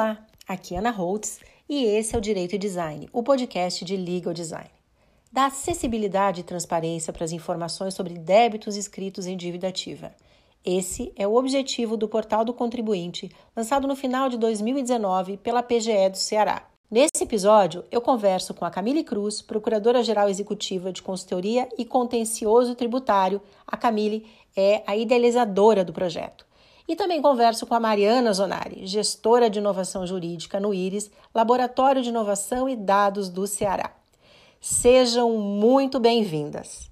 Olá, aqui é Ana Holtz e esse é o Direito e Design, o podcast de Legal Design. Dá acessibilidade e transparência para as informações sobre débitos escritos em dívida ativa. Esse é o objetivo do Portal do Contribuinte, lançado no final de 2019 pela PGE do Ceará. Nesse episódio, eu converso com a Camille Cruz, Procuradora-Geral Executiva de Consultoria e Contencioso Tributário. A Camille é a idealizadora do projeto. E também converso com a Mariana Zonari, gestora de inovação jurídica no IRIS, Laboratório de Inovação e Dados do Ceará. Sejam muito bem-vindas.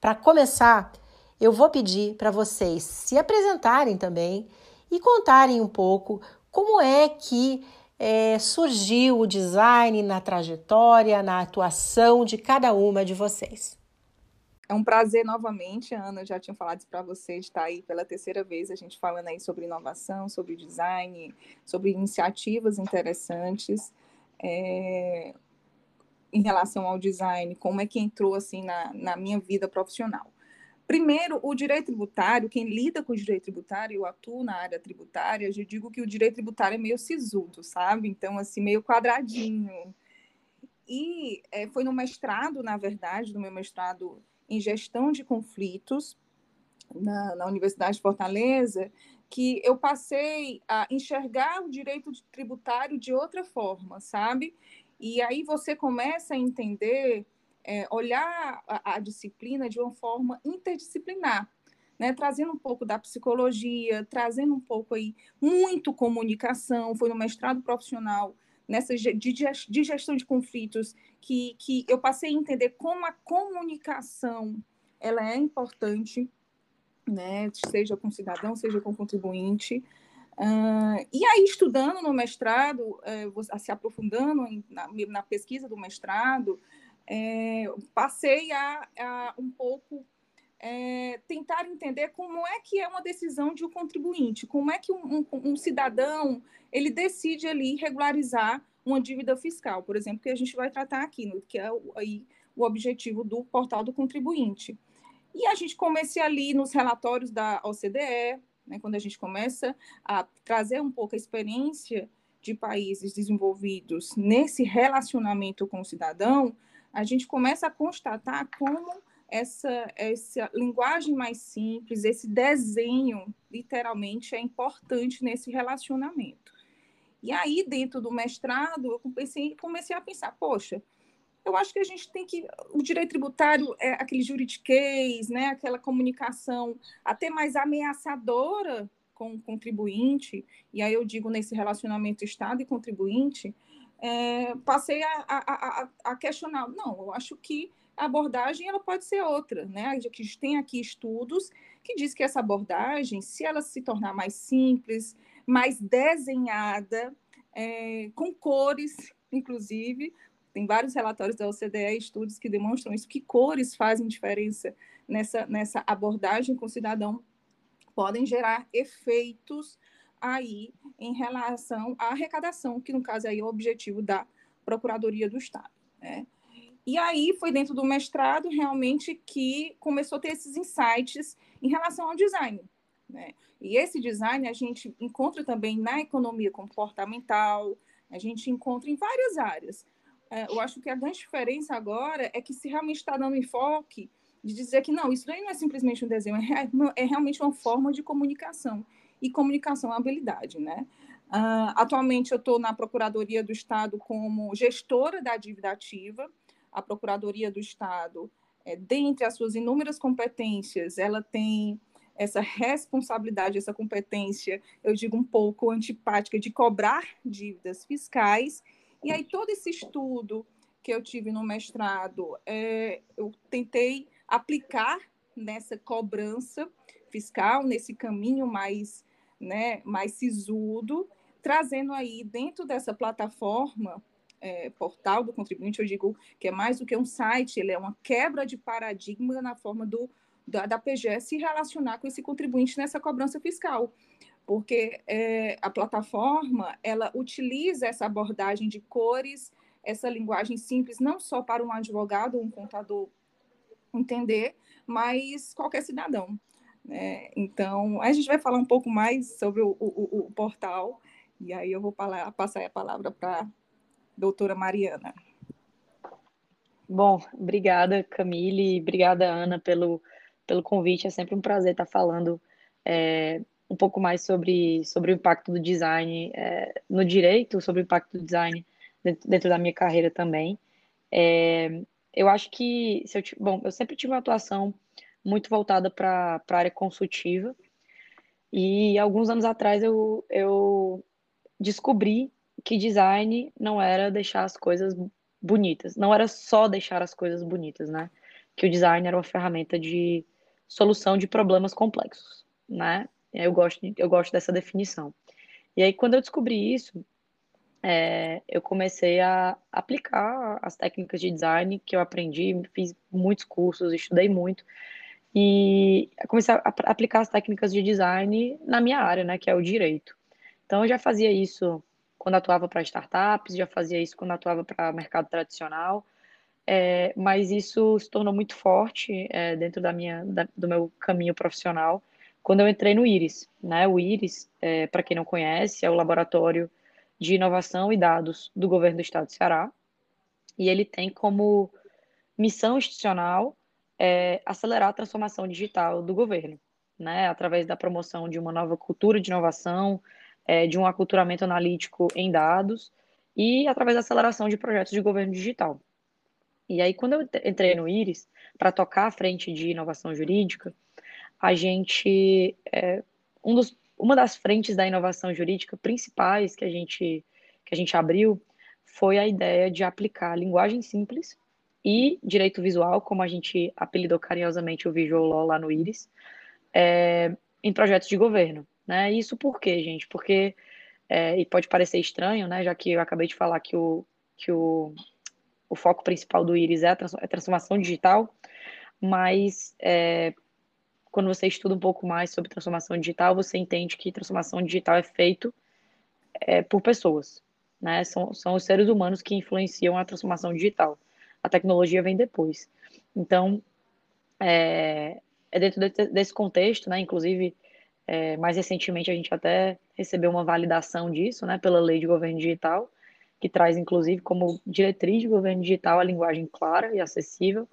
Para começar, eu vou pedir para vocês se apresentarem também e contarem um pouco como é que é, surgiu o design na trajetória, na atuação de cada uma de vocês. É um prazer novamente, Ana. Eu já tinha falado isso para você, estar aí pela terceira vez, a gente falando aí sobre inovação, sobre design, sobre iniciativas interessantes é, em relação ao design, como é que entrou assim na, na minha vida profissional. Primeiro, o direito tributário, quem lida com o direito tributário, eu atuo na área tributária, eu digo que o direito tributário é meio sisudo, sabe? Então, assim, meio quadradinho. E é, foi no mestrado, na verdade, no meu mestrado em gestão de conflitos, na, na Universidade de Fortaleza, que eu passei a enxergar o direito tributário de outra forma, sabe? E aí você começa a entender é, olhar a, a, disciplina de uma forma interdisciplinar, né? trazendo um pouco da psicologia, trazendo um pouco aí muito comunicação, foi no mestrado profissional nessa de, gestão de conflitos que, que eu passei a entender como a comunicação ela é importante, né? seja com cidadão, seja com contribuinte, Uh, e aí, estudando no mestrado, uh, se aprofundando em, na, na, pesquisa do mestrado, é, passei a, a, um pouco é, tentar entender como é que é uma decisão de um contribuinte, como é que um, um, um, cidadão ele decide ali regularizar uma dívida fiscal, por exemplo, que a gente vai tratar aqui, no, que é o, aí, o objetivo do portal do contribuinte. E a gente começa ali nos relatórios da OCDE, né, quando a gente começa a trazer um pouco a experiência de países desenvolvidos nesse relacionamento com o cidadão, a gente começa a constatar como essa, essa linguagem mais simples, esse desenho, literalmente, é importante nesse relacionamento. E aí, dentro do mestrado, eu comecei, comecei a pensar, poxa, eu acho que a gente tem que. O direito tributário é aquele juridiquês, né? aquela comunicação até mais ameaçadora com o contribuinte, e aí eu digo nesse relacionamento Estado e contribuinte, é, passei a, a, a, a, questionar. Não, eu acho que a abordagem ela pode ser outra, né? A gente tem aqui estudos que diz que essa abordagem, se ela se tornar mais simples, mais desenhada, é, com cores, inclusive, tem vários relatórios da OCDE, estudos que demonstram isso, que cores fazem diferença nessa, nessa abordagem com o cidadão, podem gerar efeitos aí em relação à arrecadação, que no caso aí é o objetivo da Procuradoria do Estado. Né? E aí foi dentro do mestrado realmente que começou a ter esses insights em relação ao design. Né? E esse design a gente encontra também na economia comportamental, a gente encontra em várias áreas. É, eu acho que a grande diferença agora é que se realmente está dando enfoque de dizer que não, isso daí não é simplesmente um desenho, é, é realmente uma forma de comunicação e comunicação é habilidade, né? Uh, atualmente eu estou na Procuradoria do Estado como gestora da dívida ativa. A Procuradoria do Estado, é, dentre as suas inúmeras competências, ela tem essa responsabilidade, essa competência, eu digo um pouco antipática, de cobrar dívidas fiscais. E aí todo esse estudo que eu tive no mestrado, é, eu tentei aplicar nessa cobrança fiscal, nesse caminho mais né, mais sisudo, trazendo aí dentro dessa plataforma é, portal do contribuinte, eu digo que é mais do que um site, ele é uma quebra de paradigma na forma do, da, da PGE se relacionar com esse contribuinte nessa cobrança fiscal. Porque é, a plataforma, ela utiliza essa abordagem de cores, essa linguagem simples, não só para um advogado um contador entender, mas qualquer cidadão. Né? Então, a gente vai falar um pouco mais sobre o, o, o portal E aí eu vou passar a palavra para doutora Mariana. Bom, obrigada, Camille, obrigada, Ana, pelo, pelo convite. É sempre um prazer estar falando é, um pouco mais sobre, sobre o impacto do design é, no direito, sobre o impacto do design dentro, dentro da minha carreira também. É, eu acho que, se eu, bom, eu sempre tive uma atuação muito voltada para a área consultiva, e alguns anos atrás eu, eu descobri que design não era deixar as coisas bonitas, não era só deixar as coisas bonitas, né? Que o design era uma ferramenta de solução de problemas complexos, né? Eu gosto, eu gosto dessa definição. E aí, quando eu descobri isso, é, eu comecei a aplicar as técnicas de design que eu aprendi, fiz muitos cursos, estudei muito, e comecei a aplicar as técnicas de design na minha área, né, que é o direito. Então, eu já fazia isso quando atuava para startups, já fazia isso quando atuava para mercado tradicional, é, mas isso se tornou muito forte é, dentro da minha, da, do meu caminho profissional quando eu entrei no IRIS. Né? O IRIS, é, para quem não conhece, é o Laboratório de Inovação e Dados do Governo do Estado do Ceará, e ele tem como missão institucional é, acelerar a transformação digital do governo, né? através da promoção de uma nova cultura de inovação, é, de um aculturamento analítico em dados e através da aceleração de projetos de governo digital. E aí, quando eu entrei no IRIS, para tocar a frente de inovação jurídica, a gente. É, um dos, uma das frentes da inovação jurídica principais que a gente, que a gente abriu foi a ideia de aplicar linguagem simples e direito visual, como a gente apelidou carinhosamente o Visual Law lá no IRIS, é, em projetos de governo. Né? Isso por quê, gente? Porque, é, e pode parecer estranho, né, já que eu acabei de falar que o, que o, o foco principal do IRIS é a é transformação digital, mas é, quando você estuda um pouco mais sobre transformação digital, você entende que transformação digital é feito é, por pessoas, né? São, são os seres humanos que influenciam a transformação digital. A tecnologia vem depois. Então, é, é dentro de, desse contexto, né? Inclusive, é, mais recentemente a gente até recebeu uma validação disso, né, pela lei de governo digital, que traz inclusive como diretriz de governo digital a linguagem clara e acessível.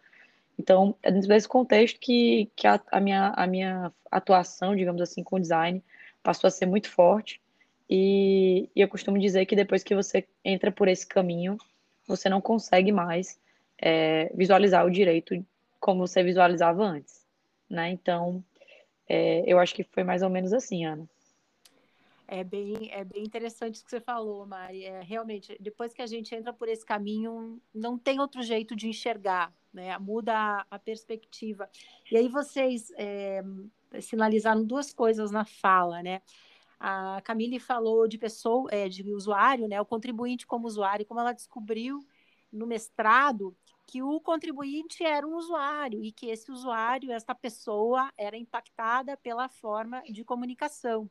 Então, é dentro desse contexto que, que a, a, minha, a minha atuação, digamos assim, com design passou a ser muito forte. E, e eu costumo dizer que depois que você entra por esse caminho, você não consegue mais é, visualizar o direito como você visualizava antes. Né? Então, é, eu acho que foi mais ou menos assim, Ana. É bem, é bem interessante isso que você falou, Mari. É, realmente, depois que a gente entra por esse caminho, não tem outro jeito de enxergar, né? Muda a, a perspectiva. E aí vocês é, sinalizaram duas coisas na fala, né? A Camille falou de pessoa, é, de usuário, né? O contribuinte como usuário, como ela descobriu no mestrado que o contribuinte era um usuário e que esse usuário, essa pessoa, era impactada pela forma de comunicação.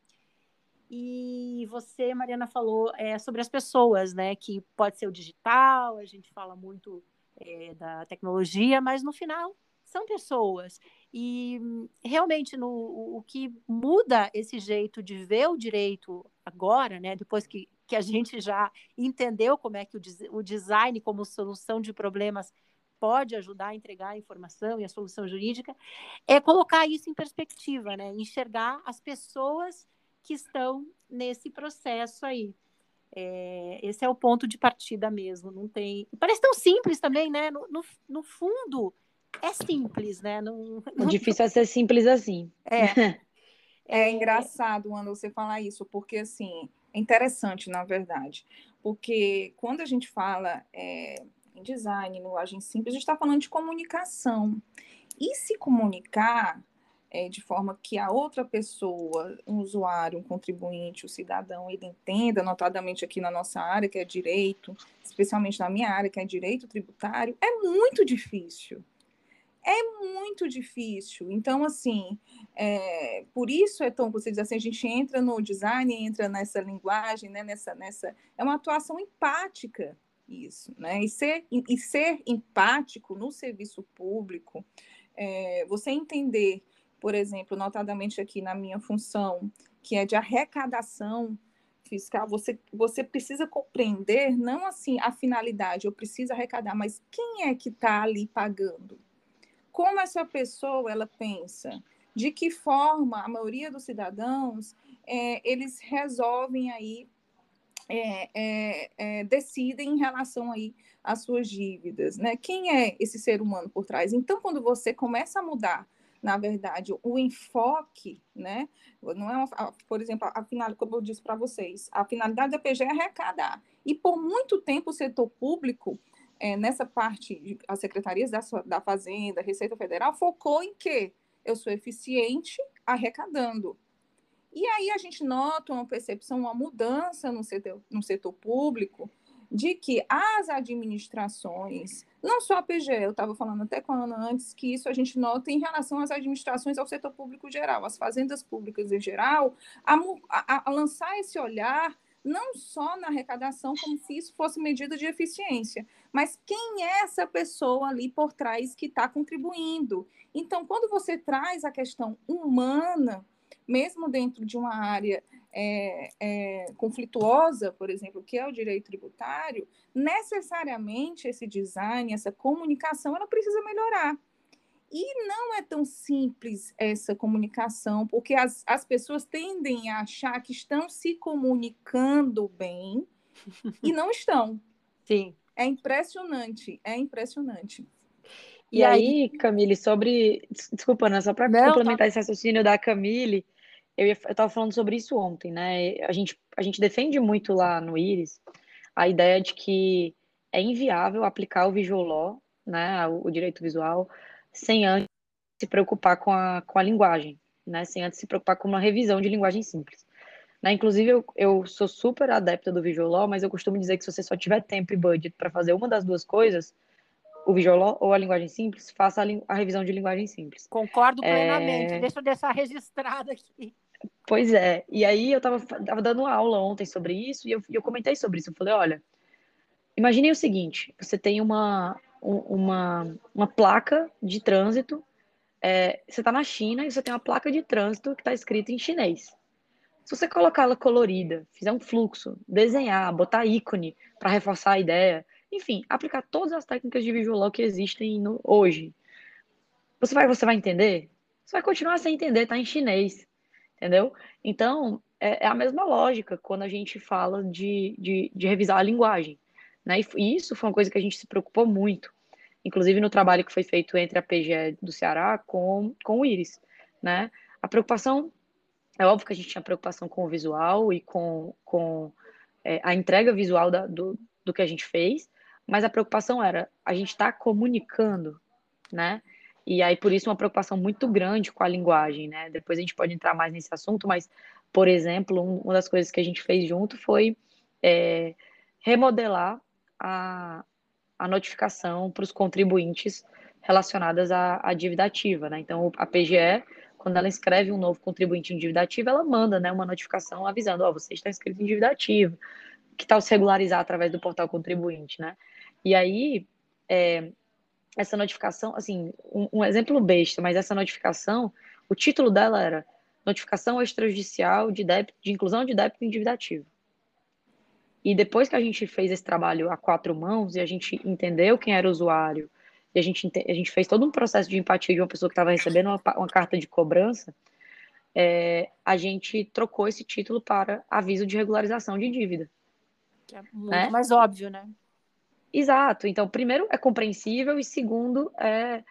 E você, Mariana, falou é, sobre as pessoas, né? Que pode ser o digital, a gente fala muito é, da tecnologia, mas no final são pessoas. E realmente no, o que muda esse jeito de ver o direito agora, né? Depois que, que a gente já entendeu como é que o, o design como solução de problemas pode ajudar a entregar a informação e a solução jurídica, é colocar isso em perspectiva, né? Enxergar as pessoas que estão nesse processo aí. É, esse é o ponto de partida mesmo. Não tem. Parece tão simples também, né? No, no, no fundo, é simples, né? Não, não... O difícil é ser simples assim. É. É engraçado, quando você falar isso, porque assim, é interessante, na verdade. Porque quando a gente fala é, em design, em linguagem simples, a gente está falando de comunicação. E se comunicar é, de forma que a outra pessoa, um usuário, um contribuinte, o um cidadão, ele entenda, notadamente aqui na nossa área, que é direito, especialmente na minha área, que é direito tributário, é muito difícil. É muito difícil. Então, assim, é, por isso é tão, você diz assim, a gente entra no design, entra nessa linguagem, né, nessa, nessa, é uma atuação empática, isso, né? E ser, e ser empático no serviço público, é, você entender, por exemplo, notadamente aqui na minha função, que é de arrecadação, fiscal, você, você precisa compreender não assim a finalidade, eu preciso arrecadar, mas quem é que está ali pagando? Como essa pessoa ela pensa? De que forma a maioria dos cidadãos é, eles resolvem aí é, é, é, decidem em relação aí às suas dívidas, né? Quem é esse ser humano por trás? Então, quando você começa a mudar na verdade, o enfoque, né? Não é uma, por exemplo, a final, como eu disse para vocês, a finalidade da PG é arrecadar. E por muito tempo o setor público, é, nessa parte, as secretarias da, da Fazenda, Receita Federal, focou em que eu sou eficiente arrecadando. E aí a gente nota uma percepção, uma mudança no setor, no setor público, de que as administrações, não só a PGE, eu estava falando até com a Ana antes, que isso a gente nota em relação às administrações ao setor público geral, as fazendas públicas em geral, a, a, a lançar esse olhar não só na arrecadação, como se isso fosse medida de eficiência, mas quem é essa pessoa ali por trás que está contribuindo. Então, quando você traz a questão humana, mesmo dentro de uma área é, é, conflituosa, por exemplo, que é o direito tributário, necessariamente esse design, essa comunicação, ela precisa melhorar. E não é tão simples essa comunicação, porque as, as pessoas tendem a achar que estão se comunicando bem e não estão. Sim. É impressionante, é impressionante. E, e aí, aí, Camille, sobre. Desculpa, né? Só para complementar tá... esse raciocínio da Camille, eu estava falando sobre isso ontem, né? A gente, a gente defende muito lá no Iris a ideia de que é inviável aplicar o visual law, né, o, o direito visual, sem antes se preocupar com a, com a linguagem, né? Sem antes se preocupar com uma revisão de linguagem simples. Né? Inclusive, eu, eu sou super adepta do visual law, mas eu costumo dizer que se você só tiver tempo e budget para fazer uma das duas coisas, o visual law ou a linguagem simples, faça a, a revisão de linguagem simples. Concordo plenamente. É... Deixa eu deixar registrado aqui. Pois é, e aí eu tava, tava dando aula ontem sobre isso e eu, eu comentei sobre isso. Eu falei, olha, imagine o seguinte: você tem uma, uma, uma placa de trânsito, é, você está na China e você tem uma placa de trânsito que está escrita em chinês. Se você colocar ela colorida, fizer um fluxo, desenhar, botar ícone para reforçar a ideia, enfim, aplicar todas as técnicas de visual que existem no, hoje, você vai, você vai entender? Você vai continuar sem entender, tá em chinês entendeu? Então, é, é, a mesma lógica quando a gente fala de, de, de, revisar a linguagem. Né? E isso foi uma coisa que a gente se preocupou muito, inclusive no trabalho que foi feito entre a PGE do Ceará com, com o Iris. Né? A preocupação, é óbvio que a gente tinha preocupação com o visual e com, com é, a entrega visual da, do, do que a gente fez, mas a preocupação era a gente está comunicando, né? E aí, por isso, uma preocupação muito grande com a linguagem, né? Depois a gente pode entrar mais nesse assunto, mas, por exemplo, um, uma das coisas que a gente fez junto foi é, remodelar a, a notificação para os contribuintes relacionadas à, à, dívida ativa, né? Então, a PGE, quando ela escreve um novo contribuinte em dívida ativa, ela manda né, uma notificação avisando, ó, oh, você está inscrito em dívida ativa, que tal se regularizar através do portal contribuinte, né? E aí, é, essa notificação, assim, um, um, exemplo besta, mas essa notificação, o título dela era Notificação Extrajudicial de, débito, de Inclusão de Débito Endividativo. E depois que a gente fez esse trabalho a quatro mãos e a gente entendeu quem era o usuário, e a gente, a gente fez todo um processo de empatia de uma pessoa que estava recebendo uma, uma, carta de cobrança, é, a gente trocou esse título para aviso de regularização de dívida. Que é muito né? mais óbvio, né? Exato. Então, primeiro, é compreensível e segundo, é.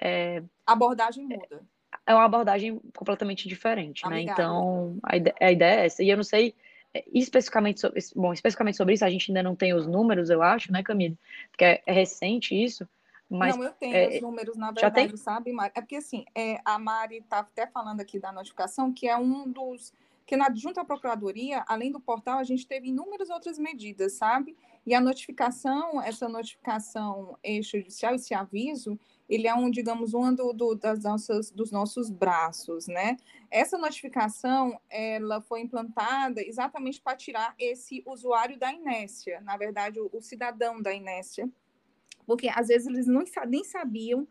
é a abordagem muda. É uma abordagem completamente diferente, né? Então, a ideia, a ideia, é essa. E eu não sei é, especificamente sobre, bom, especificamente sobre isso, a gente ainda não tem os números, eu acho, né, Camille? Porque é, é recente isso. Mas, não, eu tenho é, os números, na verdade, sabe, Mari? É porque, assim, é, a Mari está até falando aqui da notificação, que é um dos que na junto à procuradoria, além do portal, a gente teve inúmeras outras medidas, sabe? E a notificação, essa notificação extrajudicial, esse aviso, ele é um, digamos, um do, do, das nossas, dos nossos braços, né? Essa notificação, ela foi implantada exatamente para tirar esse usuário da inércia, na verdade, o, o cidadão da inércia, porque às vezes eles não, nem sabiam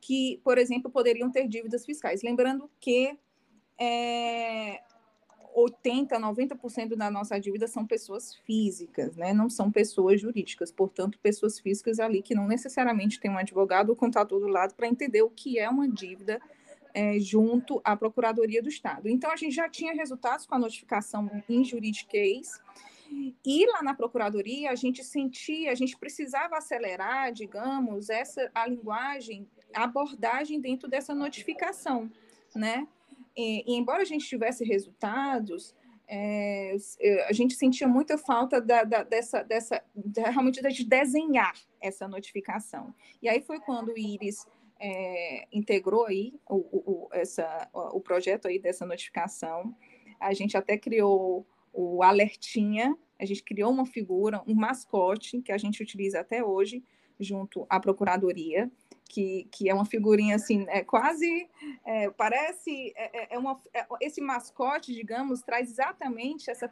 que, por exemplo, poderiam ter dívidas fiscais. Lembrando que é, 80, 90% da nossa dívida são pessoas físicas, né? Não são pessoas jurídicas. Portanto, pessoas físicas ali que não necessariamente têm um advogado ou contador do lado para entender o que é uma dívida é, junto à Procuradoria do Estado. Então, a gente já tinha resultados com a notificação em juridiquês, e lá na Procuradoria, a gente sentia, a gente precisava acelerar, digamos, essa a linguagem, a abordagem dentro dessa notificação, né? E, embora a gente tivesse resultados, é, a gente sentia muita falta da, da, dessa, dessa realmente de desenhar essa notificação. E aí foi quando o Iris é, integrou aí o, o, essa, o projeto aí dessa notificação. A gente até criou o alertinha, a gente criou uma figura, um mascote que a gente utiliza até hoje junto à procuradoria, que, que é uma figurinha assim, é quase, é, parece, é, é, é uma, é, esse mascote, digamos, traz exatamente essa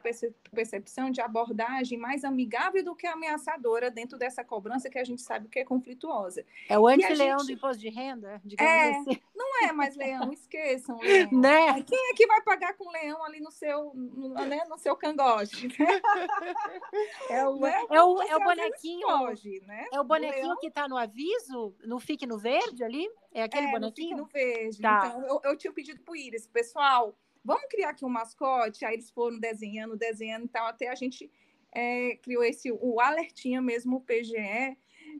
percepção de abordagem mais amigável do que ameaçadora dentro dessa cobrança que a gente sabe que é conflituosa. É o anti-leão gente... do imposto de renda, digamos é, assim. Não é mais leão, esqueçam leão. Né? Quem é que vai pagar com leão ali no seu, no, né, no seu cangote? É o, né? é o, é o bonequinho, foge, né? é o bonequinho que está no aviso, no Fique no verde ali? É aquele é, bonequinho? no verde. Tá. Então, eu, eu tinha pedido pro Iris, pessoal, vamos criar aqui um mascote? Aí eles foram desenhando, desenhando, então até a gente é, criou esse, o alertinha mesmo, o PGE,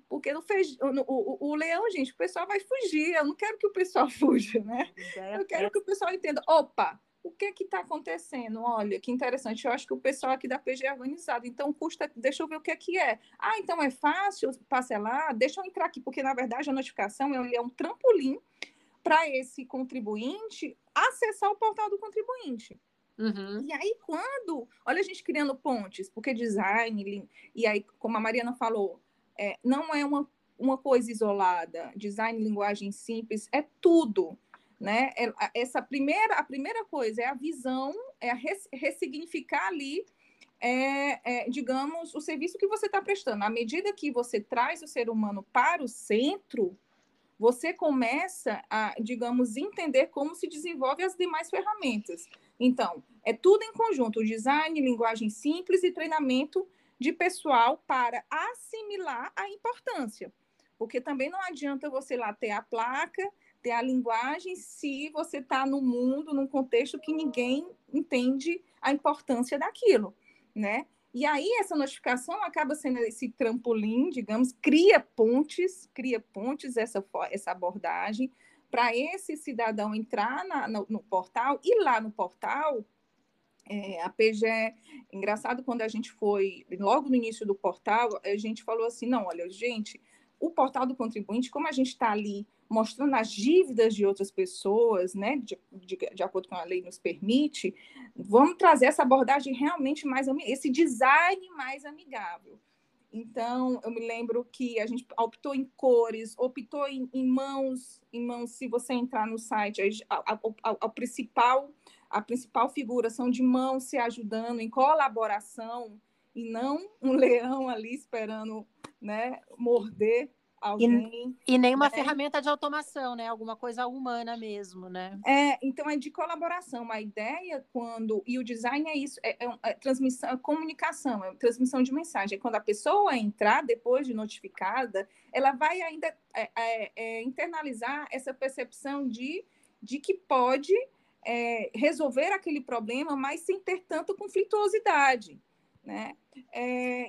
porque no, fez, no o, o, leão, gente, o pessoal vai fugir, eu não quero que o pessoal fuja, né? Eu quero que o pessoal entenda, opa, o que que está acontecendo? Olha, que interessante. Eu acho que o pessoal aqui da PG é organizado. Então, custa, deixa eu ver o que é que é. Ah, então é fácil parcelar? Deixa eu entrar aqui, porque na verdade a notificação é um trampolim para esse contribuinte acessar o portal do contribuinte. Uhum. E aí, quando. Olha, a gente criando pontes, porque design, e aí, como a Mariana falou, é, não é uma, uma coisa isolada. Design, linguagem simples, é tudo né? É, essa primeira, a primeira coisa é a visão, é a ressignificar ali, é, é, digamos, o serviço que você está prestando. À medida que você traz o ser humano para o centro, você começa a, digamos, entender como se desenvolve as demais ferramentas. Então, é tudo em conjunto: design, linguagem simples e treinamento de pessoal para assimilar a importância. Porque também não adianta você lá ter a placa ter a linguagem se você está no mundo, num contexto que ninguém entende a importância daquilo, né? E aí essa notificação acaba sendo esse trampolim, digamos, cria pontes, cria pontes essa, essa abordagem para esse cidadão entrar na, no, no, portal e lá no portal é, a PGE, engraçado quando a gente foi logo no início do portal, a gente falou assim, não, olha, gente, o portal do contribuinte, como a gente está ali mostrando as dívidas de outras pessoas, né, de, de, de, acordo com a lei nos permite, vamos trazer essa abordagem realmente mais, esse design mais amigável. Então, eu me lembro que a gente optou em cores, optou em, em mãos, em mãos, se você entrar no site, a, a, a, a, principal, a principal figura são de mãos se ajudando em colaboração, e não um leão ali esperando né, morder alguém. E, e nenhuma né? ferramenta de automação, né? Alguma coisa humana mesmo, né? É, então é de colaboração. A ideia quando. E o design é isso, é, é, é transmissão, é comunicação, é transmissão de mensagem. É quando a pessoa entrar, depois de notificada, ela vai ainda é, é internalizar essa percepção de, de que pode resolver aquele problema, mas sem ter tanta conflituosidade. Né?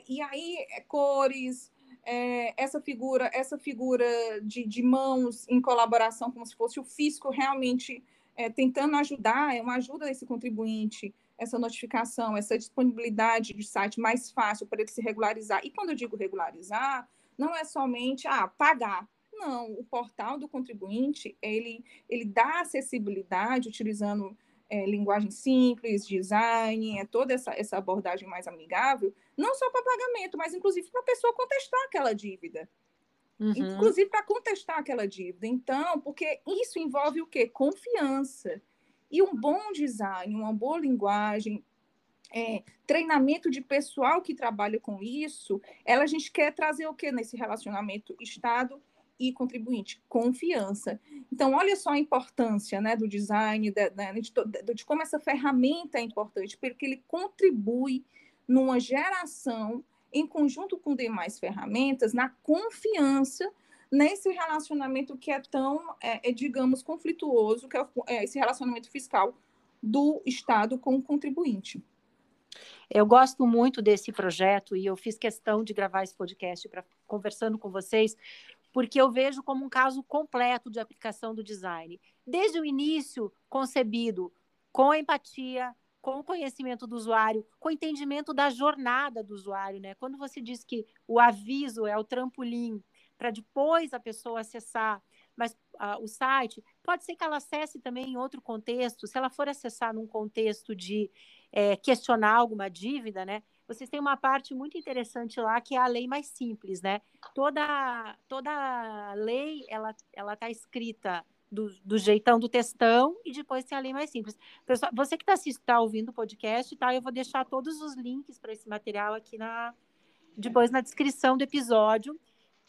e aí, cores, é, essa figura, essa figura de, de, mãos em colaboração, como se fosse o fisco realmente é, tentando ajudar, é uma ajuda desse contribuinte, essa notificação, essa disponibilidade de site mais fácil para ele se regularizar. E quando eu digo regularizar, não é somente ah, pagar. Não, o portal do contribuinte, ele, ele dá acessibilidade utilizando é, linguagem simples, design, é toda essa, essa abordagem mais amigável, não só para pagamento, mas inclusive para a pessoa contestar aquela dívida. Uhum. Inclusive para contestar aquela dívida. Então, porque isso envolve o quê? Confiança. E um bom design, uma boa linguagem, é, treinamento de pessoal que trabalha com isso, ela a gente quer trazer o que nesse relacionamento Estado e contribuinte? Confiança. Então, olha só a importância né, do design, de, de, de, de como essa ferramenta é importante, porque ele contribui numa geração, em conjunto com demais ferramentas, na confiança nesse relacionamento que é tão, é, é, digamos, conflituoso, que é, é esse relacionamento fiscal do Estado com o contribuinte. Eu gosto muito desse projeto e eu fiz questão de gravar esse podcast para conversando com vocês, porque eu vejo como um caso completo de aplicação do design. Desde o início, concebido com empatia, com o conhecimento do usuário, com o entendimento da jornada do usuário, né? Quando você diz que o aviso é o trampolim para depois a pessoa acessar mas uh, o site pode ser que ela acesse também em outro contexto. Se ela for acessar num contexto de é, questionar alguma dívida, né? Vocês têm uma parte muito interessante lá que é a lei mais simples, né? Toda toda lei ela está escrita do, do, jeitão do textão e depois tem a lei mais simples. Pessoal, você que está tá ouvindo o podcast, tá? Eu vou deixar todos os links para esse material aqui na depois na descrição do episódio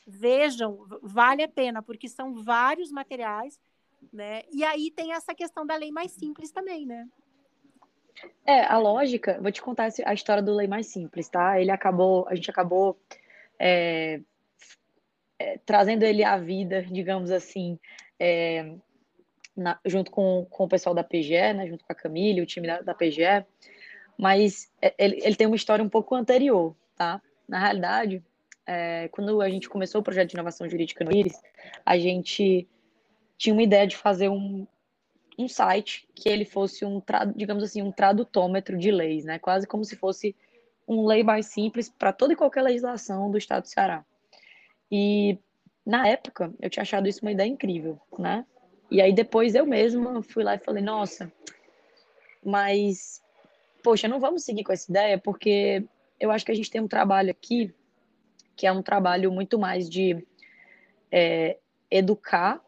vejam, vale a pena, porque são vários materiais, né? E aí tem essa questão da lei mais simples também, né? É, a lógica, vou te contar a história do lei mais simples, tá? Ele acabou, a gente acabou é, é, trazendo ele à vida, digamos assim, é, na, junto com, com o pessoal da PGE, né? Junto com a Camille, o time da, da PGE, mas é, ele, ele tem uma história um pouco anterior, tá? Na realidade, é, quando a gente começou o projeto de inovação jurídica no Iris, a gente tinha uma ideia de fazer um, um site que ele fosse um, digamos assim, um tradutômetro de leis, né? Quase como se fosse um lei mais simples para toda e qualquer legislação do Estado do Ceará. E na época eu tinha achado isso uma ideia incrível, né? E aí depois eu mesma fui lá e falei, nossa, mas poxa, não vamos seguir com essa ideia porque eu acho que a gente tem um trabalho aqui que é um trabalho muito mais de é, educar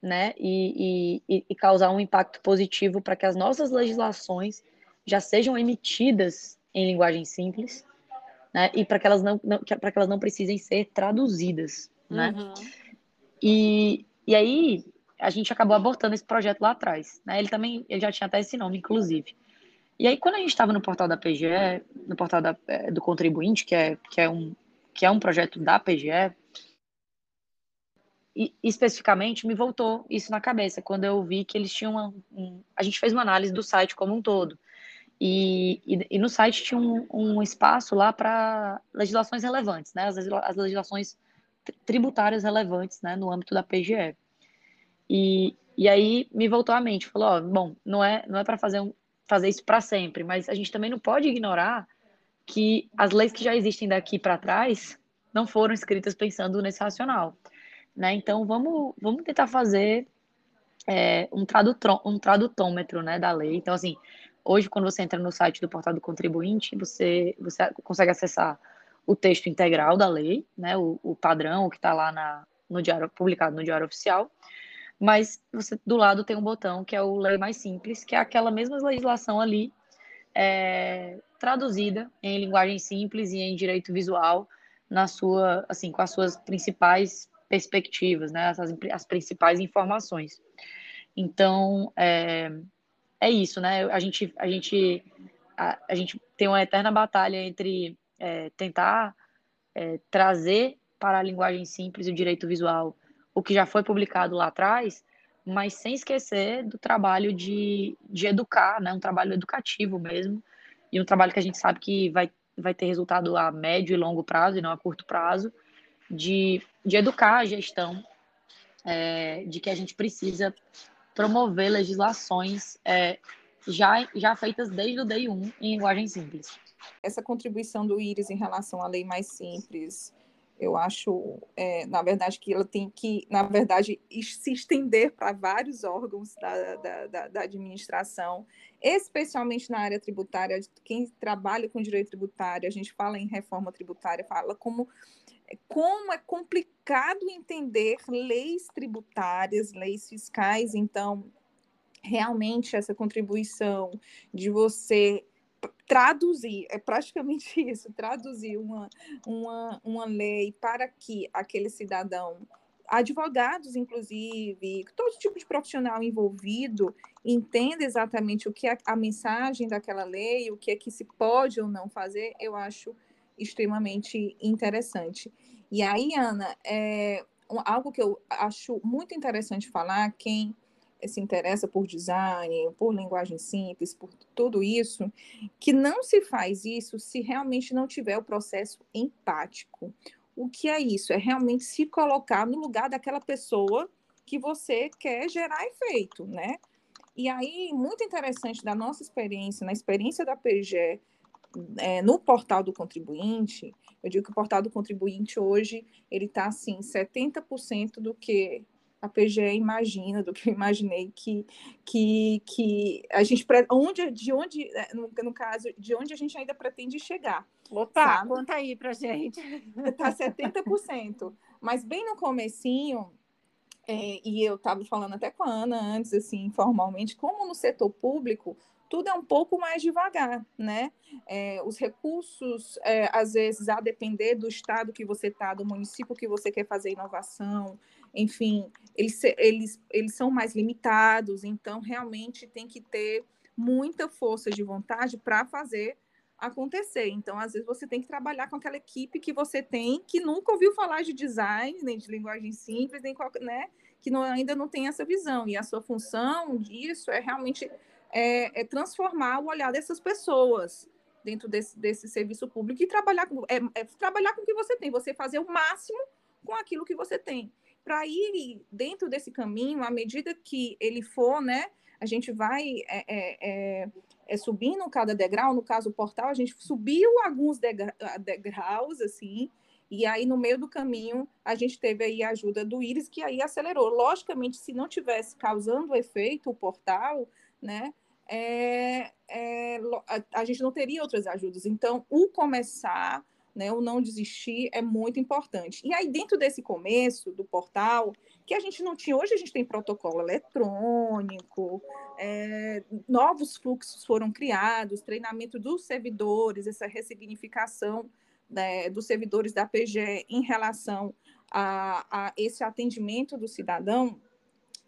né, e, e, e, causar um impacto positivo para que as nossas legislações já sejam emitidas em linguagem simples, né, e para que elas não, não para que elas não precisem ser traduzidas, né? Uhum. E, e aí a gente acabou abortando esse projeto lá atrás, né? Ele também ele já tinha até esse nome, inclusive. E aí quando a gente estava no portal da PGE, no portal da, é, do contribuinte, que é que é um que é um projeto da PGE, e especificamente me voltou isso na cabeça quando eu vi que eles tinham uma, um, a gente fez uma análise do site como um todo e, e, e no site tinha um, um espaço lá para legislações relevantes, né, as, as legislações tributárias relevantes, né, no âmbito da PGE. E, e aí me voltou à mente, falou, bom, não é não é para fazer um, fazer isso para sempre, mas a gente também não pode ignorar que as leis que já existem daqui para trás não foram escritas pensando nesse racional. Né? Então, vamos, vamos tentar fazer é, um, um tradutômetro né, da lei. Então, assim, hoje, quando você entra no site do Portal do Contribuinte, você, você consegue acessar o texto integral da lei, né, o, o padrão, que está lá na, no diário, publicado no Diário Oficial, mas você do lado tem um botão que é o Lei Mais Simples, que é aquela mesma legislação ali é, traduzida em linguagem simples e em direito visual na sua, assim, com as suas principais perspectivas, né, as, as principais informações. Então, é, é isso, né? A gente, a gente, a, a gente tem uma eterna batalha entre é, tentar é, trazer para a linguagem simples e o direito visual o que já foi publicado lá atrás, mas sem esquecer do trabalho de, de educar, né? Um trabalho educativo mesmo, e um trabalho que a gente sabe que vai, vai ter resultado a médio e longo prazo, e não a curto prazo, de, de educar a gestão, é, de que a gente precisa promover legislações é, já, já feitas desde o Day 1 em linguagem simples. Essa contribuição do Íris em relação à lei mais simples, eu acho, é, na verdade, que ela tem que, na verdade, se estender para vários órgãos da, da, da, da, administração, especialmente na área tributária. Quem trabalha com direito tributário, a gente fala em reforma tributária, fala como, como é complicado entender leis tributárias, leis fiscais. Então, realmente, essa contribuição de você traduzir, é praticamente isso, traduzir uma, uma, uma lei para que aquele cidadão advogados, inclusive, todo tipo de profissional envolvido entenda exatamente o que é a mensagem daquela lei, o que é que se pode ou não fazer, eu acho extremamente interessante. E aí, Ana, é, algo que eu acho muito interessante falar, quem se interessa por design, por linguagem simples, por tudo isso, que não se faz isso se realmente não tiver o processo empático. O que é isso? É realmente se colocar no lugar daquela pessoa que você quer gerar efeito, né? E aí, muito interessante da nossa experiência, na experiência da PGE, é, no portal do contribuinte, eu digo que o portal do contribuinte hoje, ele está assim, 70% do que a PGE imagina, do que eu imaginei que, que, que a gente, onde, de onde, é, no, no caso, de onde a gente ainda pretende chegar. Opa, sabe? conta aí pra gente. Está 70%. Mas bem no comecinho, é, e eu estava falando até com a Ana antes, assim, informalmente, como no setor público, tudo é um pouco mais devagar, né? É, os recursos, é, às vezes, a depender do estado que você está, do município que você quer fazer inovação, enfim, eles, eles, eles são mais limitados, então realmente tem que ter muita força de vontade para fazer acontecer. Então, às vezes, você tem que trabalhar com aquela equipe que você tem, que nunca ouviu falar de design, nem de linguagem simples, nem qualquer, né? Que não, ainda não tem essa visão. E a sua função disso é realmente é, é transformar o olhar dessas pessoas dentro desse, desse serviço público e trabalhar com, é, é trabalhar com o que você tem, você fazer o máximo com aquilo que você tem. Para ir dentro desse caminho, à medida que ele for, né, a gente vai é, é, é, é, subindo cada degrau, no caso o portal, a gente subiu alguns degraus, assim, e aí no meio do caminho a gente teve aí a ajuda do Iris, que aí acelerou. Logicamente, se não tivesse causando efeito o portal, né, é, é, a, gente não teria outras ajudas. Então, o começar, né, o não desistir é muito importante. E aí, dentro desse começo do portal, que a gente não tinha. Hoje a gente tem protocolo eletrônico, é, novos fluxos foram criados, treinamento dos servidores, essa ressignificação né, dos servidores da PGE em relação a, a esse atendimento do cidadão.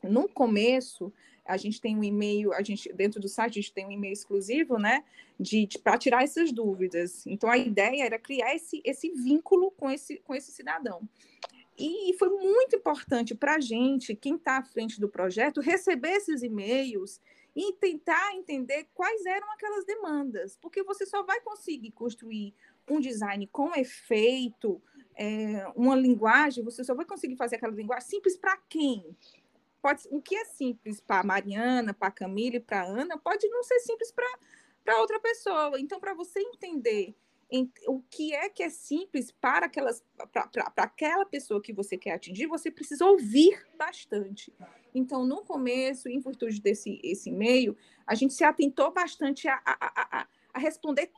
No começo, a gente tem um e-mail, a gente dentro do site a gente tem um e-mail exclusivo, né, de, de para tirar essas dúvidas. Então a ideia era criar esse, esse vínculo com esse com esse cidadão. E foi muito importante para a gente, quem está à frente do projeto, receber esses e-mails e tentar entender quais eram aquelas demandas, porque você só vai conseguir construir um design com efeito, é, uma linguagem, você só vai conseguir fazer aquela linguagem simples para quem? Pode, o que é simples para a Mariana, para a Camila e para a Ana, pode não ser simples para outra pessoa. Então, para você entender o que é que é simples para aquelas para aquela pessoa que você quer atingir, você precisa ouvir bastante. Então, no começo, em virtude desse esse e-mail, a gente se atentou bastante a, a, a, a responder.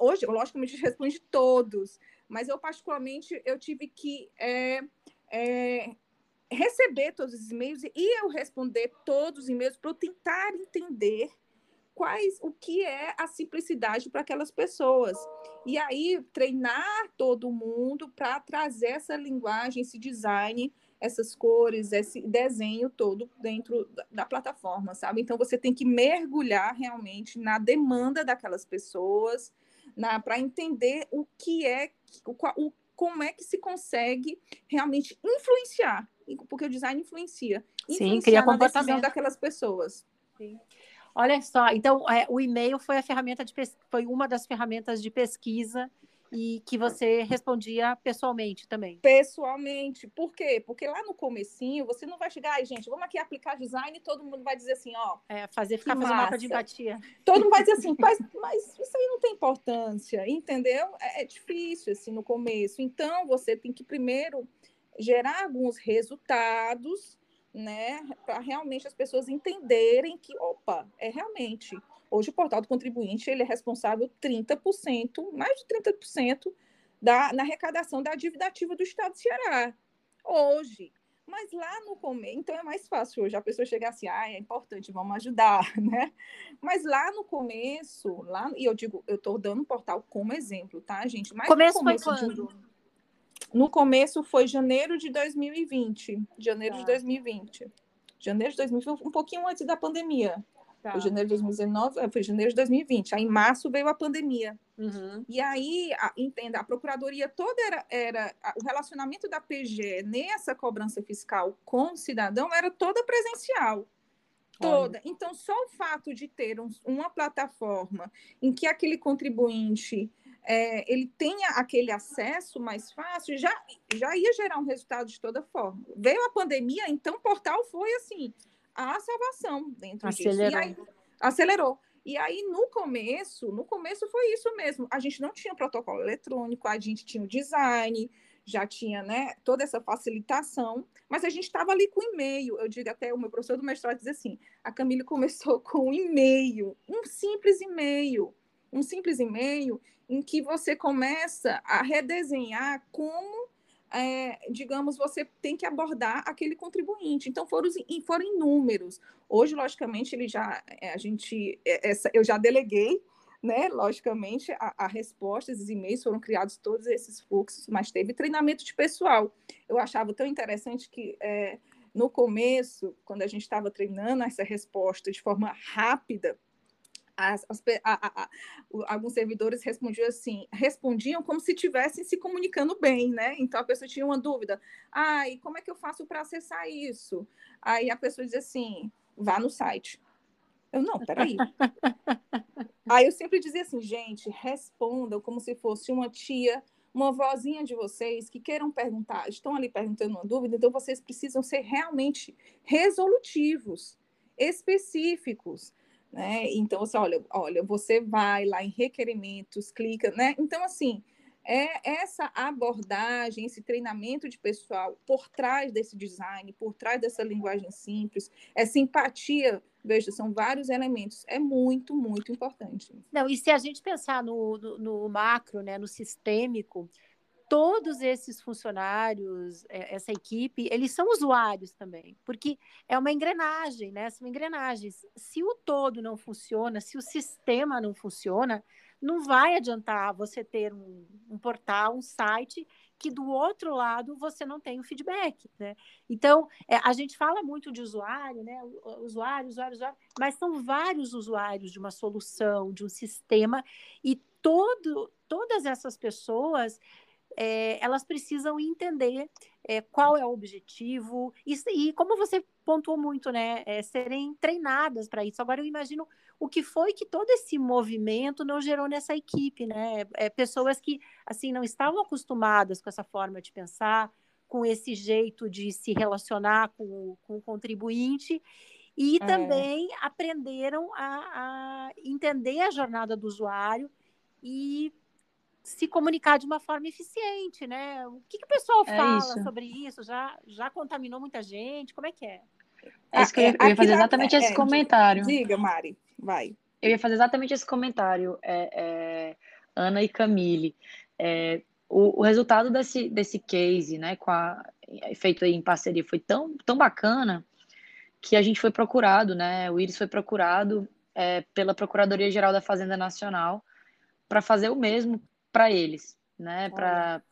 Hoje, logicamente, a gente responde todos, mas eu, particularmente, eu tive que é, é, receber todos os e-mails e eu responder todos os e-mails para tentar entender quais o que é a simplicidade para aquelas pessoas. E aí treinar todo mundo para trazer essa linguagem, esse design, essas cores, esse desenho todo dentro da plataforma, sabe? Então você tem que mergulhar realmente na demanda daquelas pessoas, para entender o que é o, o como é que se consegue realmente influenciar, porque o design influencia, Sim, cria decisão daquelas pessoas. Sim. Olha só, então é, o e-mail foi a ferramenta de foi uma das ferramentas de pesquisa e que você respondia pessoalmente também. Pessoalmente. Por quê? Porque lá no comecinho você não vai chegar, ai, gente, vamos aqui aplicar design e todo mundo vai dizer assim, ó. É, fazer ficar fazendo mapa de empatia. Todo mundo vai dizer assim, mas, mas isso aí não tem importância, entendeu? É, é difícil assim no começo. Então você tem que primeiro gerar alguns resultados né, para realmente as pessoas entenderem que, opa, é realmente. Hoje o portal do contribuinte ele é responsável 30%, mais de 30% da, na arrecadação da dívida ativa do Estado do Ceará. Hoje. Mas lá no começo, então é mais fácil hoje a pessoa chegar assim, ah, é importante, vamos ajudar, né? Mas lá no começo, lá, e eu digo, eu estou dando o portal como exemplo, tá, gente? Mas começo, começo foi quando? De, no começo foi janeiro de 2020. Janeiro tá. de 2020. Janeiro de 2020, um pouquinho antes da pandemia. Tá. Foi janeiro de 2019, é, foi janeiro de 2020. Aí em março veio a pandemia. Uhum. E aí, a, entenda, a procuradoria toda era, era a, o relacionamento da PGE nessa cobrança fiscal com o cidadão era toda presencial. Toda. Olha. Então, só o fato de ter um, uma plataforma em que aquele contribuinte é, ele tenha aquele acesso mais fácil, já, já ia gerar um resultado de toda forma. Veio a pandemia, então o portal foi assim, a salvação dentro acelerou. disso. E aí, acelerou. E aí, no começo, no começo foi isso mesmo. A gente não tinha protocolo eletrônico, a gente tinha o design, já tinha né, toda essa facilitação, mas a gente estava ali com e-mail. Eu digo até o meu professor do mestrado diz assim: a Camila começou com um e-mail, um simples e-mail, um simples e-mail em que você começa a redesenhar como, é, digamos, você tem que abordar aquele contribuinte. Então, foram, foram inúmeros. Hoje, logicamente, ele já, é, a gente, é, essa, eu já deleguei, né, logicamente, a, a resposta, esses e-mails foram criados todos esses fluxos, mas teve treinamento de pessoal. Eu achava tão interessante que é, no começo, quando a gente estava treinando essa resposta de forma rápida, as, as, a, a, alguns servidores respondiam assim, respondiam como se estivessem se comunicando bem, né? Então a pessoa tinha uma dúvida, ah, e como é que eu faço para acessar isso? Aí a pessoa dizia assim, vá no site. Eu não, peraí. Aí eu sempre dizia assim, gente, respondam como se fosse uma tia, uma vozinha de vocês que queiram perguntar, estão ali perguntando uma dúvida, então vocês precisam ser realmente resolutivos, específicos. Né? Então, assim, olha, olha, você vai lá em requerimentos, clica, né? Então, assim, é essa abordagem, esse treinamento de pessoal por trás desse design, por trás dessa linguagem simples, essa empatia, veja, são vários elementos, é muito, muito importante. Não, e se a gente pensar no, no, no macro, né, no sistêmico, todos esses funcionários, é, essa equipe, eles são usuários também, porque é uma engrenagem, né? São engrenagens. Se o todo não funciona, se o sistema não funciona, não vai adiantar você ter um, um portal, um site que do outro lado você não tem o feedback, né? Então, é, a gente fala muito de usuário, né? Usuário, usuário, usuário, mas são vários usuários de uma solução, de um sistema, e todo, todas essas pessoas é, elas precisam entender é, qual é o objetivo e, e, como você pontuou muito, né, é, serem treinadas para isso. Agora eu imagino o que foi que todo esse movimento não gerou nessa equipe, né? É, pessoas que assim não estavam acostumadas com essa forma de pensar, com esse jeito de se relacionar com, com o contribuinte e é. também aprenderam a, a entender a jornada do usuário e se comunicar de uma forma eficiente, né? O que, que o pessoal é fala isso. sobre isso? Já, já contaminou muita gente? Como é que é? É isso que eu ia, eu ia fazer exatamente esse é, comentário. Diga, Mari, vai. Eu ia fazer exatamente esse comentário, é, é, Ana e Camille. É, o, o, resultado desse, desse case, né, com a, feito em parceria, foi tão, tão bacana que a gente foi procurado, né? O Iris foi procurado é, pela Procuradoria Geral da Fazenda Nacional para fazer o mesmo para eles, né? Para,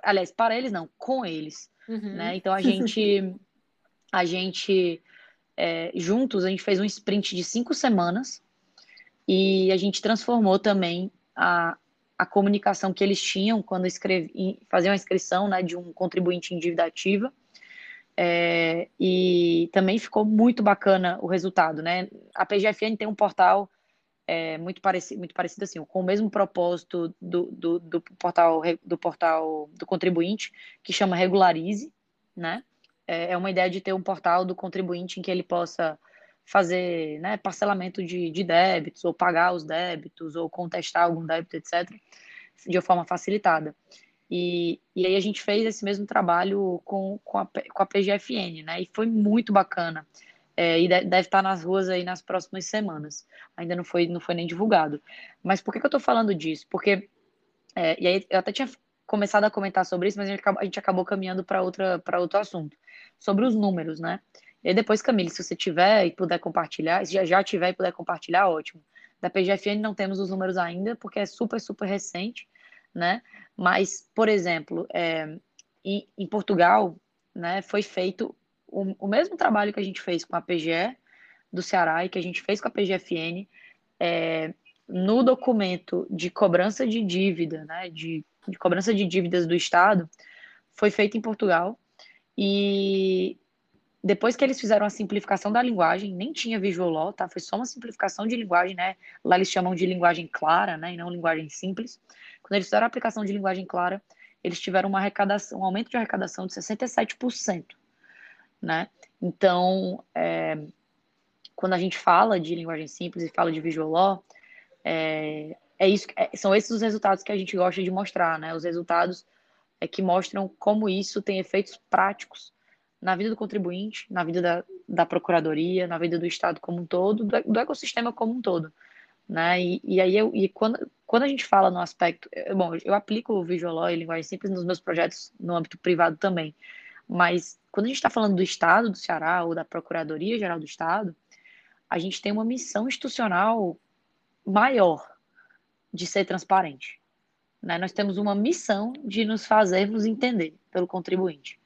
aliás, para eles não, com eles, uhum. né? Então a gente, a gente é, juntos a gente fez um sprint de cinco semanas e a gente transformou também a, a comunicação que eles tinham quando escrevi, faziam a inscrição, né, de um contribuinte em dívida ativa. É, e também ficou muito bacana o resultado, né? A PGFN tem um portal é, muito, parecido, muito parecido assim, com o mesmo propósito do, do, do, portal do portal do contribuinte, que chama Regularize, né? É, é uma ideia de ter um portal do contribuinte em que ele possa fazer né, parcelamento de, de débitos, ou pagar os débitos, ou contestar algum débito, etc., de uma forma facilitada. E, e aí a gente fez esse mesmo trabalho com, com, a, com a PGFN, né? E foi muito bacana é, e deve estar nas ruas aí nas próximas semanas. Ainda não foi, não foi nem divulgado. Mas por que, que eu estou falando disso? Porque, é, e aí eu até tinha começado a comentar sobre isso, mas a gente acabou, a gente acabou caminhando para outro assunto, sobre os números, né? E aí depois, Camille, se você tiver e puder compartilhar, se já, já tiver e puder compartilhar, ótimo. Da PGFN não temos os números ainda, porque é super, super recente, né? Mas, por exemplo, é, em, em, Portugal, né, foi feito o, o, mesmo trabalho que a gente fez com a PGE do Ceará e que a gente fez com a PGFN é, no documento de cobrança de dívida, né, de, de cobrança de dívidas do Estado, foi feito em Portugal e depois que eles fizeram a simplificação da linguagem, nem tinha visual law, tá? Foi só uma simplificação de linguagem, né? Lá eles chamam de linguagem clara, né? E não linguagem simples. Quando eles fizeram a aplicação de linguagem clara, eles tiveram uma arrecadação, um aumento de arrecadação de 67%, né? Então, é, quando a gente fala de linguagem simples e fala de visual law, é, é isso, é, são esses os resultados que a gente gosta de mostrar, né? Os resultados é que mostram como isso tem efeitos práticos na vida do contribuinte, na vida da, da procuradoria, na vida do Estado como um todo, do, do ecossistema como um todo. Né? E, e aí eu, e quando, quando a gente fala no aspecto, eh, bom, eu aplico o Visual Law e linguagem simples nos meus projetos no âmbito privado também, mas quando a gente está falando do Estado do Ceará ou da Procuradoria Geral do Estado, a gente tem uma missão institucional maior de ser transparente. Né? Nós temos uma missão de nos fazermos entender pelo contribuinte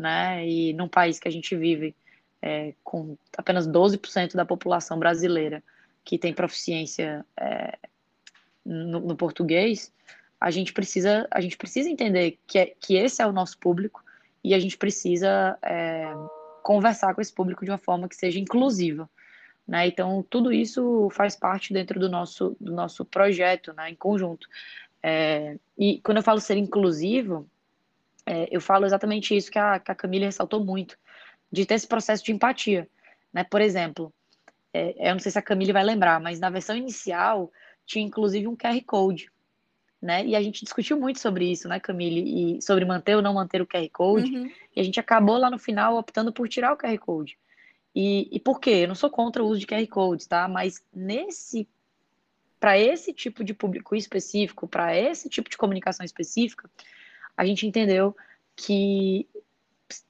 né? E num país que a gente vive é, com apenas 12% da população brasileira que tem proficiência é, no, no, português, a gente precisa a gente precisa entender que, é, que esse é o nosso público e a gente precisa é, conversar com esse público de uma forma que seja inclusiva. Né? Então, tudo isso faz parte dentro do nosso, do nosso projeto, né, em conjunto. É, e quando eu falo ser inclusivo, é, eu falo exatamente isso que a, que a Camila ressaltou muito, de ter esse processo de empatia. Né? Por exemplo, é, eu não sei se a Camila vai lembrar, mas na versão inicial tinha inclusive um QR Code. Né? E a gente discutiu muito sobre isso, né, Camille? E sobre manter ou não manter o QR Code. Uhum. E a gente acabou lá no final optando por tirar o QR Code. E, e por quê? Eu não sou contra o uso de QR Codes, tá? Mas nesse para esse tipo de público específico, para esse tipo de comunicação específica, a gente entendeu que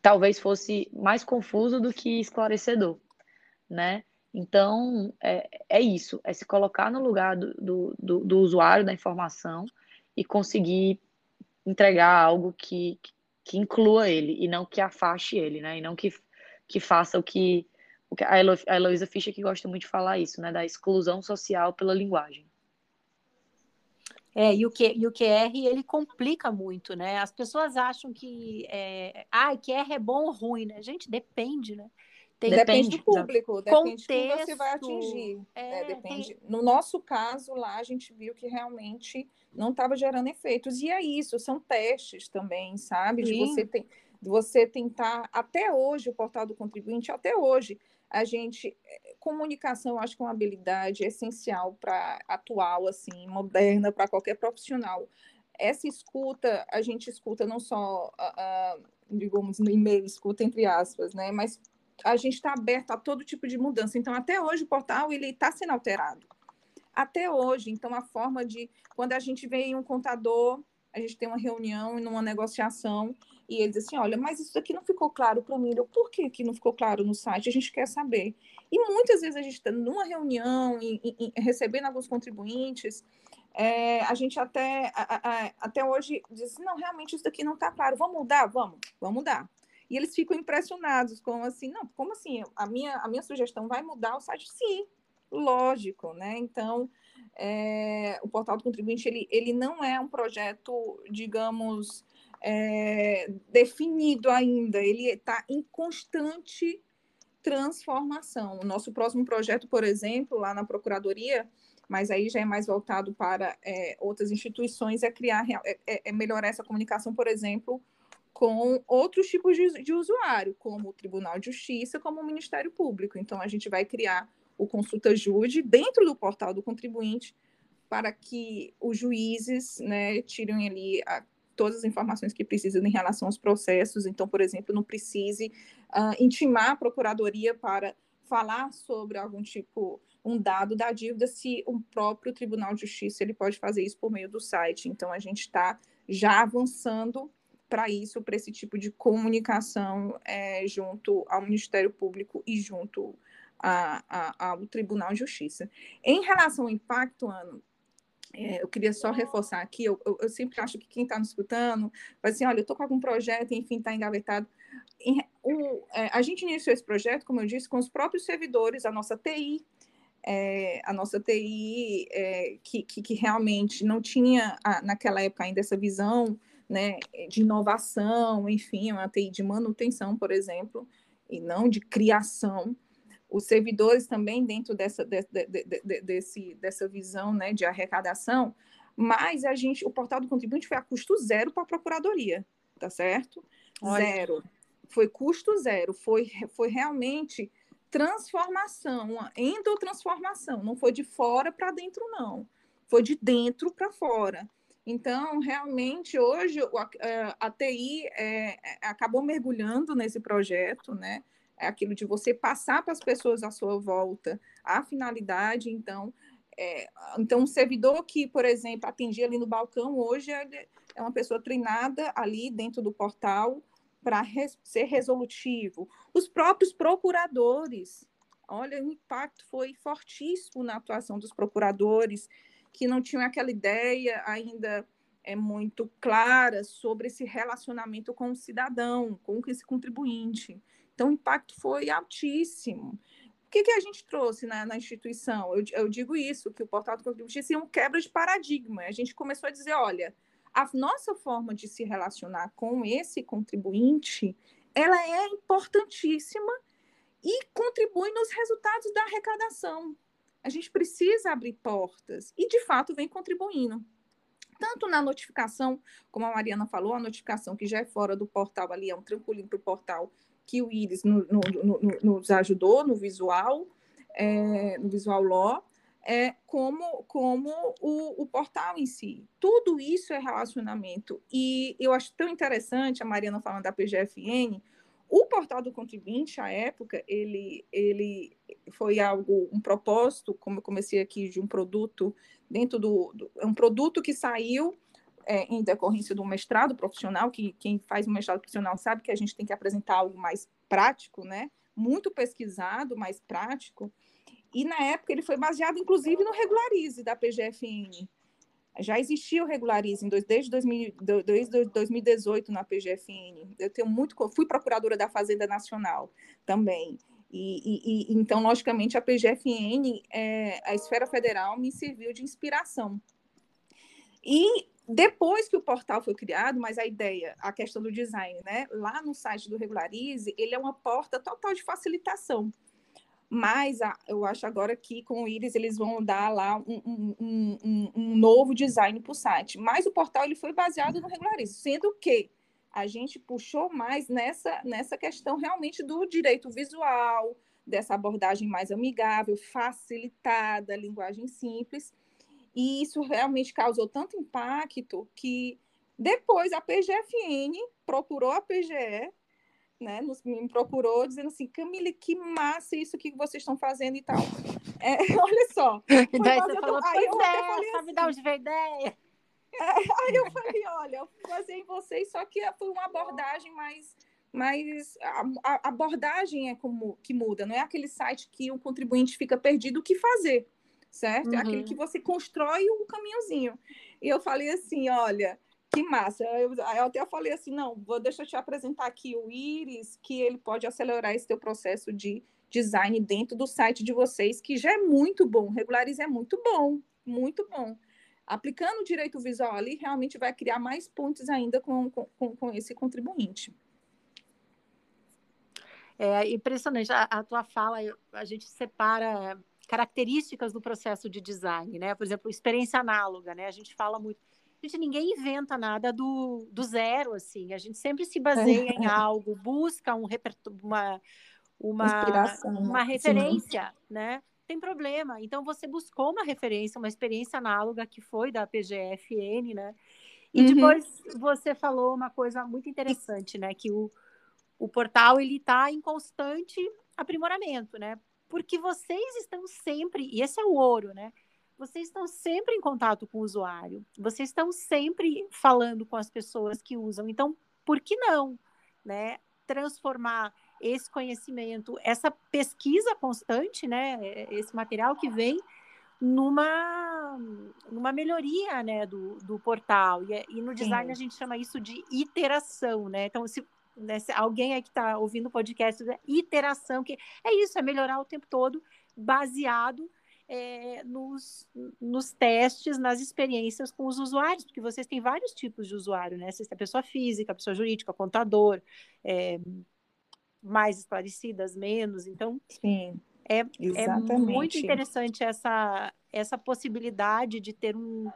talvez fosse mais confuso do que esclarecedor, né? Então, é, é isso, é se colocar no lugar do, do, do, do usuário da informação e conseguir entregar algo que, que inclua ele e não que afaste ele, né? E não que, que faça o que, o que a, Elo, a Heloísa Fischer que gosta muito de falar isso, né? Da exclusão social pela linguagem. É, e o, Q, e o QR ele complica muito, né? As pessoas acham que é, ah, QR é bom ou ruim, né? Gente, depende, né? Tem, depende, do público, depende Contexto, de quem você vai atingir. Né? É, depende. Tem... No nosso caso, lá a gente viu que realmente não estava gerando efeitos. E é isso, são testes também, sabe? De você, tem, de você tentar, até hoje, o portal do contribuinte, até hoje, a gente eh, comunicação acho que é uma habilidade essencial para atual assim moderna para qualquer profissional. Essa escuta a gente escuta não só uh, uh, digamos no e-mail escuta entre aspas né? Mas a gente está aberto a todo tipo de mudança. Então até hoje o portal ele está sendo alterado até hoje então a forma de quando a gente vê um contador a gente tem uma reunião e numa negociação e ele diz assim, olha, mas isso aqui não ficou claro para mim. Eu, por que, que não ficou claro no site? A gente quer saber. E muitas vezes a gente está numa reunião, e, recebendo alguns contribuintes, é, a gente até, a, a, até hoje diz, não, realmente isso aqui não está claro. Vamos mudar? Vamos, vamos mudar. E eles ficam impressionados, como assim, não, como assim? A minha, a minha sugestão vai mudar o site? Sim, lógico, né? Então, é, o portal do contribuinte ele, ele não é um projeto, digamos, é, definido ainda, ele está em constante transformação. O nosso próximo projeto, por exemplo, lá na Procuradoria, mas aí já é mais voltado para é, outras instituições, é criar, é, é, é, melhorar essa comunicação, por exemplo, com outros tipos de, de usuário, como o Tribunal de Justiça, como o Ministério Público. Então, a gente vai criar o Consulta Jude dentro do portal do contribuinte para que os juízes né, tirem ali a todas as informações que precisam em relação aos processos. Então, por exemplo, não precise uh, intimar a procuradoria para falar sobre algum tipo, um dado da dívida, se o próprio Tribunal de Justiça ele pode fazer isso por meio do site. Então, a gente está já avançando para isso, para esse tipo de comunicação é, junto ao Ministério Público e junto a, a, ao Tribunal de Justiça. Em relação ao impacto, Ano, é, eu queria só reforçar aqui, eu, eu, eu sempre acho que quem está nos escutando vai assim, olha, eu estou com algum projeto, enfim, está engavetado. O, é, a gente iniciou esse projeto, como eu disse, com os próprios servidores, a nossa TI, é, a nossa TI, é, que, que, que, realmente não tinha, a, naquela época, ainda essa visão né, de inovação, enfim, uma TI de manutenção, por exemplo, e não de criação. Os servidores também dentro dessa, de, de, de, desse, dessa visão né, de arrecadação, mas a gente, o portal do contribuinte foi a custo zero para a procuradoria, tá certo? Olha. Zero. Foi custo zero, foi, foi realmente transformação, uma endotransformação, não foi de fora para dentro, não. Foi de dentro para fora. Então, realmente, hoje a, a TI é, é, acabou mergulhando nesse projeto, né? É aquilo de você passar para as pessoas à sua volta a finalidade. Então, é, então um servidor que, por exemplo, atendia ali no balcão, hoje é, uma pessoa treinada ali dentro do portal para res, ser resolutivo. Os próprios procuradores, olha, o impacto foi fortíssimo na atuação dos procuradores, que não tinham aquela ideia ainda é muito clara sobre esse relacionamento com o cidadão, com esse contribuinte. Então, o impacto foi altíssimo. O que, que a gente trouxe na, na instituição? Eu, eu, digo isso, que o portal do contribuinte é um quebra de paradigma. A gente começou a dizer, olha, a nossa forma de se relacionar com esse contribuinte, ela é importantíssima e contribui nos resultados da arrecadação. A gente precisa abrir portas e, de fato, vem contribuindo. Tanto na notificação, como a Mariana falou, a notificação que já é fora do portal ali, é um trampolim para o portal, que o Iris no, no, no, nos ajudou no visual, é, no visual law, é, como, como o, o, portal em si. Tudo isso é relacionamento. E eu acho tão interessante, a Mariana falando da PGFN, o portal do contribuinte, à época, ele, ele foi algo, um propósito, como eu comecei aqui, de um produto dentro do. do é um produto que saiu é, em decorrência do mestrado profissional, que quem faz um mestrado profissional sabe que a gente tem que apresentar algo mais prático, né? Muito pesquisado, mais prático. E na época ele foi baseado, inclusive, no Regularize da PGFN. Já existia o Regularize desde 2000, desde 2018 na PGFN. Eu tenho muito, fui procuradora da Fazenda Nacional também. E, e, e então, logicamente, a PGFN, é, a esfera federal, me serviu de inspiração. E depois que o portal foi criado, mas a ideia, a questão do design, né? Lá no site do Regularize, ele é uma porta total de facilitação. Mas a, eu acho agora que com o Iris eles vão dar lá um, um, um, um novo design para o site. Mas o portal ele foi baseado no regularismo, sendo que a gente puxou mais nessa, nessa questão realmente do direito visual, dessa abordagem mais amigável, facilitada, linguagem simples. E isso realmente causou tanto impacto que depois a PGFN procurou a PGE né, nos, me procurou dizendo assim, Camille, que massa isso que vocês estão fazendo e tal. É, olha só. Então aí você falou, aí eu é, falei assim, dar onde ideia. É, aí eu falei, olha, eu fazer em vocês, só que foi uma abordagem mais mas a, a, abordagem é como que muda, não é aquele site que o contribuinte fica perdido o que fazer, certo? Uhum. É aquele que você constrói o caminhozinho. E eu falei assim, olha, que massa. Eu, eu até falei assim, não, vou deixa eu te apresentar aqui o Iris, que ele pode acelerar esse teu processo de design dentro do site de vocês, que já é muito bom. Regularize é muito bom, muito bom. Aplicando o direito visual ali, realmente vai criar mais pontos ainda com, com, com esse contribuinte. É impressionante. A, a tua fala, a gente separa características do processo de design, né? Por exemplo, experiência análoga, né? A gente fala muito gente, ninguém inventa nada do, do zero, assim. A gente sempre se baseia em algo, busca um uma, uma, uma né? referência, Sim. né? Tem problema. Então, você buscou uma referência, uma experiência análoga que foi da PGFN, né? E uhum. depois você falou uma coisa muito interessante, né? Que o, o portal, ele está em constante aprimoramento, né? Porque vocês estão sempre, e esse é o ouro, né? vocês estão sempre em contato com o usuário, vocês estão sempre falando com as pessoas que usam. Então, por que não, né? Transformar esse conhecimento, essa pesquisa constante, né? Esse material que vem numa numa, melhoria né, do, do portal. E, e no design Sim. a gente chama isso de iteração, né? Então, se alguém aí que está ouvindo o podcast, iteração, que é isso, é melhorar o tempo todo, baseado é, nos, nos testes, nas experiências com os usuários, porque vocês têm vários tipos de usuário, né? Vocês têm a pessoa física, a pessoa jurídica, contador, é, mais esclarecidas, menos. Então, Sim, é, é muito interessante essa, essa possibilidade de ter um,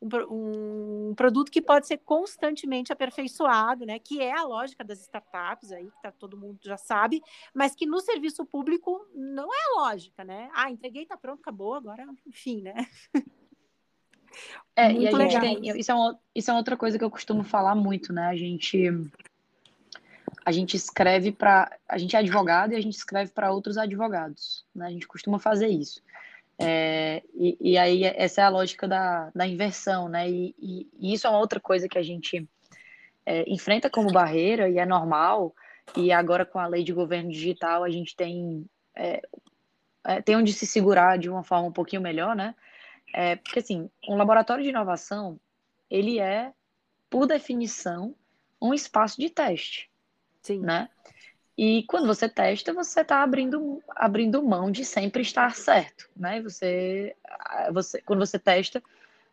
um, um, produto que pode ser constantemente aperfeiçoado, né? Que é a lógica das startups aí, que tá, todo mundo já sabe, mas que no serviço público não é a lógica, né? Ah, entreguei, tá pronto, acabou, agora, enfim, né? É, muito e a legal. gente tem. Isso é, uma, isso é outra coisa que eu costumo falar muito, né? A gente. A gente escreve para. A gente é advogado e a gente escreve para outros advogados. Né? A gente costuma fazer isso. É, e, e, aí essa é a lógica da, da inversão, né? E, e, e isso é uma outra coisa que a gente é, enfrenta como barreira e é normal. E agora com a lei de governo digital a gente tem é, é tem onde se segurar de uma forma um pouquinho melhor, né? É, porque assim, um laboratório de inovação ele é por definição um espaço de teste, Sim. né? E quando você testa, você está abrindo, abrindo mão de sempre estar certo, né? Você, você, quando você testa,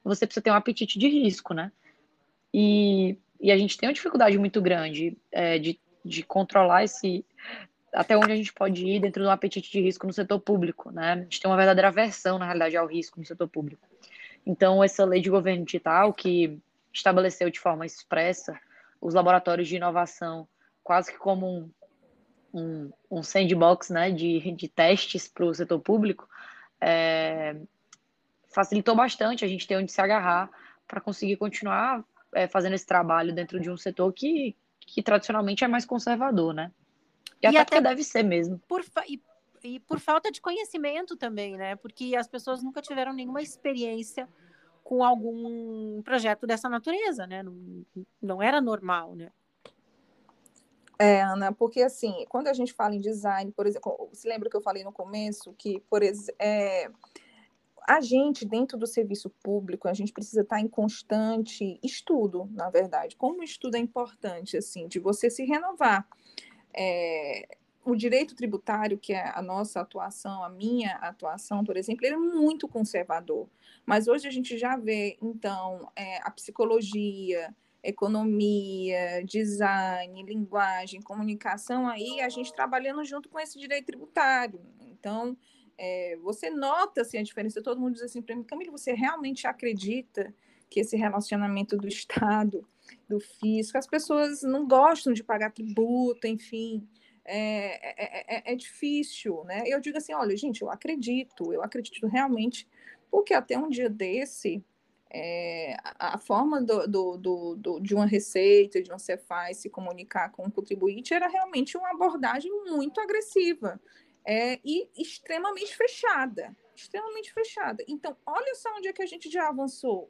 você precisa ter um apetite de risco, né? E, e a gente tem uma dificuldade muito grande é, de, de controlar esse até onde a gente pode ir dentro do apetite de risco no setor público, né? A gente tem uma verdadeira aversão, na realidade, ao risco no setor público. Então, essa lei de governo digital, que estabeleceu de forma expressa os laboratórios de inovação quase que como um, um, um sandbox né, de, de testes para o setor público, é, facilitou bastante a gente ter onde se agarrar para conseguir continuar é, fazendo esse trabalho dentro de um setor que, que tradicionalmente é mais conservador, né? E, e até, até deve ser mesmo. Por e, e por falta de conhecimento também, né? Porque as pessoas nunca tiveram nenhuma experiência com algum projeto dessa natureza, né? Não, não era normal, né? É, Ana, porque assim, quando a gente fala em design, por exemplo, se lembra que eu falei no começo que, por exemplo, é, a gente, dentro do serviço público, a gente precisa estar em constante estudo, na verdade. Como o estudo é importante, assim, de você se renovar. É, o direito tributário, que é a nossa atuação, a minha atuação, por exemplo, ele é muito conservador. Mas hoje a gente já vê, então, é, a psicologia, economia, design, linguagem, comunicação, aí a gente trabalhando junto com esse direito tributário. Então, é, você nota assim, a diferença. Todo mundo diz assim para mim, Camila, você realmente acredita que esse relacionamento do Estado, do fisco, as pessoas não gostam de pagar tributo, enfim. É, é, é, é difícil, né? Eu digo assim, olha, gente, eu acredito, eu acredito realmente, porque até um dia desse, é, a, forma do, do, do, do, de uma receita, de uma Cefaz se comunicar com o contribuinte era realmente uma abordagem muito agressiva é, e extremamente fechada. Extremamente fechada. Então, olha só onde é que a gente já avançou.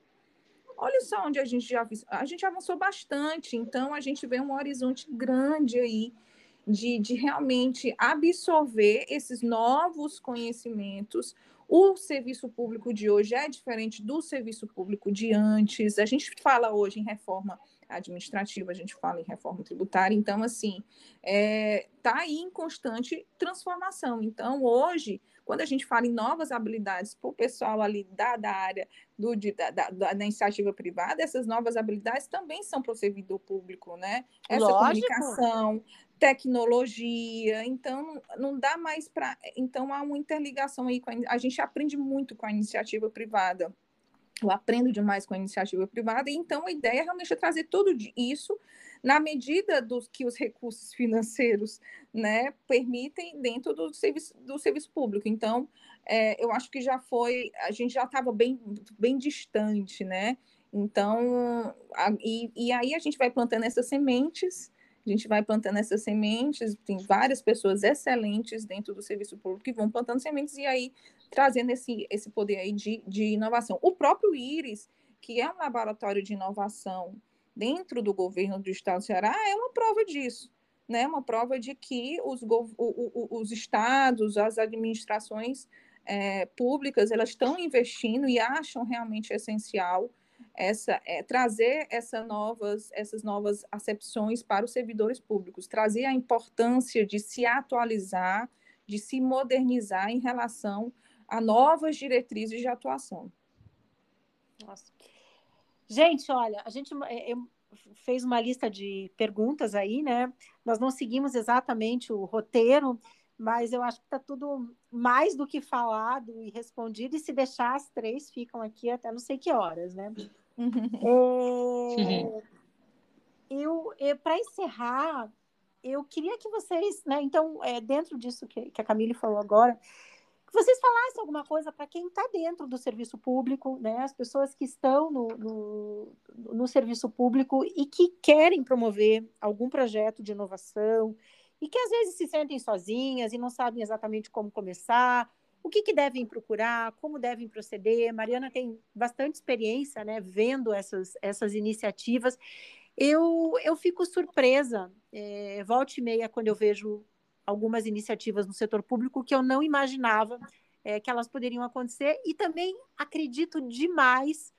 Olha só onde a gente já a gente avançou bastante. Então, a gente vê um horizonte grande aí de, de realmente absorver esses novos conhecimentos, o serviço público de hoje é diferente do serviço público de antes. A gente fala hoje em reforma administrativa, a gente fala em reforma tributária. Então, assim, está é, tá aí em constante transformação. Então, hoje, quando a gente fala em novas habilidades para o pessoal ali da, da área do, de, da, da, da, iniciativa privada, essas novas habilidades também são para o servidor público, né? Essa Lógico. comunicação, tecnologia, então não dá mais para. Então há uma interligação aí a, a gente aprende muito com a iniciativa privada. Eu aprendo demais com a iniciativa privada, e então a ideia é realmente é trazer tudo isso na medida dos que os recursos financeiros né, permitem dentro do serviço, do serviço público. Então, é, eu acho que já foi, a gente já estava bem, bem distante, né? Então, a, e, e aí a gente vai plantando essas sementes a gente vai plantando essas sementes, tem várias pessoas excelentes dentro do serviço público que vão plantando sementes e aí trazendo esse, esse poder aí de, de inovação. O próprio IRIS, que é um laboratório de inovação dentro do governo do estado do Ceará, é uma prova disso. Né, uma prova de que os, o, o, os estados, as administrações é, públicas elas estão investindo e acham realmente essencial essa é, trazer essa novas, essas novas acepções para os servidores públicos, trazer a importância de se atualizar, de se modernizar em relação a novas diretrizes de atuação. Nossa. Gente, olha, a gente é, fez uma lista de perguntas aí, né? Nós não seguimos exatamente o roteiro, mas eu acho que está tudo mais do que falado e respondido, e se deixar as três ficam aqui até não sei que horas, né? É, eu, eu para encerrar, eu queria que vocês, né? Então, é, dentro disso que, que a Camille falou agora, que vocês falassem alguma coisa para quem está dentro do serviço público, né? As pessoas que estão no, no, no, serviço público e que querem promover algum projeto de inovação e que às vezes se sentem sozinhas e não sabem exatamente como começar, o que, que devem procurar, como devem proceder. Mariana tem bastante experiência, né? Vendo essas, essas iniciativas. Eu, eu fico surpresa, é, volta e meia, quando eu vejo algumas iniciativas no setor público que eu não imaginava é, que elas poderiam acontecer e também acredito demais